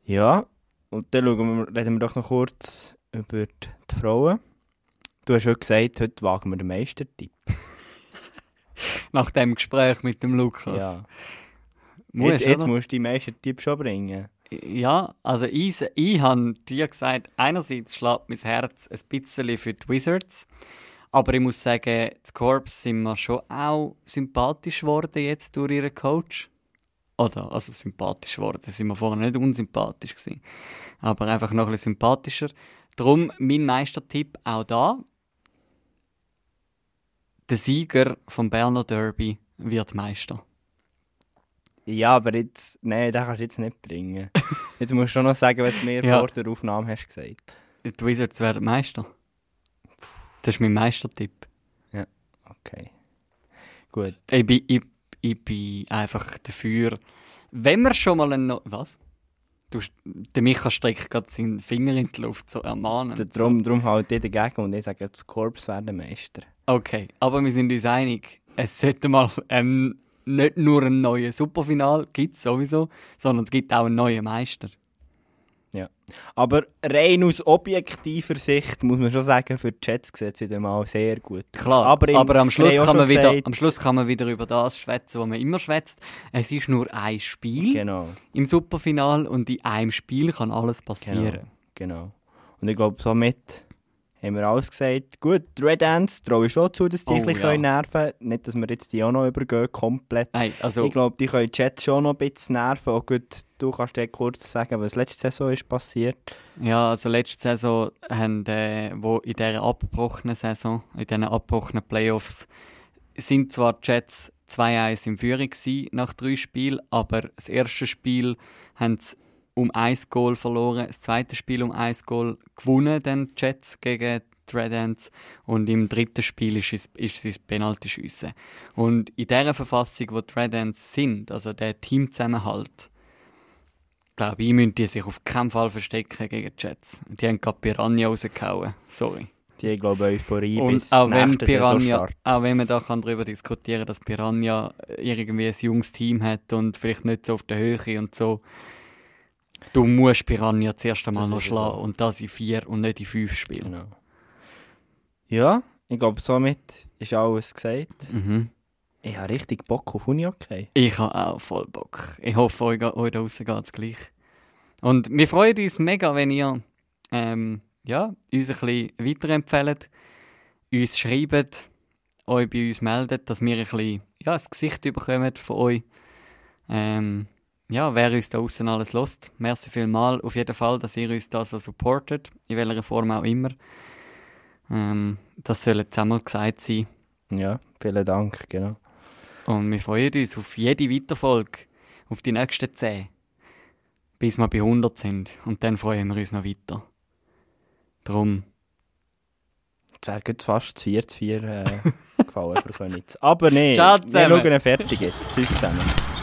Ja, und dann wir, reden wir doch noch kurz über die Frauen. Du hast schon gesagt, heute wagen wir den Meistertipp. Nach dem Gespräch mit dem Lukas. Ja. Musst, jetzt, jetzt musst du die meisten Tipps schon bringen. Ja, also ich, ich habe dir gesagt, einerseits schlägt mein Herz ein bisschen für die Wizards, aber ich muss sagen, die Corps sind mir schon auch sympathisch geworden jetzt durch ihren Coach. Oder, also sympathisch geworden, sind wir vorher nicht unsympathisch gewesen, aber einfach noch ein bisschen sympathischer. Darum mein Meistertipp auch da. Der Sieger vom Berner Derby wird Meister. Ja, aber jetzt, nein, den kannst du jetzt nicht bringen. Jetzt musst du schon noch sagen, was du mir Ja. vor der Aufnahme hast gesagt. Die Wizards werden Meister. Das ist mein Meistertipp. Okay. Gut. Ich bin, ich, ich bin einfach dafür, wenn wir schon mal einen... No Was? Du, der Micha streckt gerade seinen Finger in die Luft, so ermahnend. Darum, darum halt ich dagegen und ich sage, das Korps werden Meister. Okay, aber wir sind uns einig, es sollte mal ähm, nicht nur ein neues Superfinal, gibt es sowieso, sondern es gibt auch einen neuen Meister. Aber rein aus objektiver Sicht muss man schon sagen, für die Jets sieht es wieder mal sehr gut aus. Klar, aber, im- am, Schluss kann man wieder, am Schluss kann man wieder über das schwätzen, was man immer schwätzt. Es ist nur ein Spiel Genau, im Superfinal und in einem Spiel kann alles passieren. genau. Und ich glaube, somit haben wir alles gesagt. Gut, Red Ants traue ich schon zu, dass die Oh, ein bisschen ja. nerven können. Nicht, dass wir jetzt die auch noch übergehen, komplett. Nein, also... Ich glaube, die können die Jets schon noch ein bisschen nerven. Auch gut, du kannst dir kurz sagen, was letzte Saison ist passiert. Ja, also letzte Saison haben, äh, wo in dieser abgebrochenen Saison, in diesen abgebrochenen Playoffs, sind zwar die Jets 2-1 in Führung gewesen nach drei Spielen, aber das erste Spiel haben sie um ein Goal verloren, das zweite Spiel um ein Goal gewonnen, dann Jets gegen die Red Ants und im dritten Spiel ist es, ist es das Penaltyschiessen. Und in dieser Verfassung, wo die Red Ants sind, also der Teamzusammenhalt, glaube ich, müssen die sich auf keinen Fall verstecken gegen die Jets. Die haben gerade Piranha rausgehauen. Sorry. Die glaube ich, Euphorie Und bis auch wenn, Piranha, auch wenn man da kann darüber diskutieren dass Piranha irgendwie ein junges Team hat und vielleicht nicht so auf der Höhe und so. Du musst Piranha zuerst einmal Das noch schlagen so. und das in vier und nicht in fünf Spielen. Genau. Ja, ich glaube, somit ist alles gesagt. Mhm. Ich habe richtig Bock auf Unihockey. Ich habe auch voll Bock. Ich hoffe, euch, euch da draussen geht es gleich. Und wir freuen uns mega, wenn ihr ähm, ja, uns ein bisschen weiterempfehlt, uns schreibt, euch bei uns meldet, dass wir ein bisschen ja, das Gesicht bekommen von euch. Ähm, ja, wer uns da außen alles lost. Merci vielmal auf jeden Fall, dass ihr uns da so supportet, in welcher Form auch immer. Ähm, das soll jetzt einmal gesagt sein. Ja, vielen Dank, genau. Und wir freuen uns auf jede Weiterfolge, auf die nächsten 10. Bis wir bei 100 sind. Und dann freuen wir uns noch weiter. Drum, Es wäre fast 4 zu 4 äh, gefallen für Königs. Aber Ciao wir schauen fertig jetzt. Tschüss zusammen.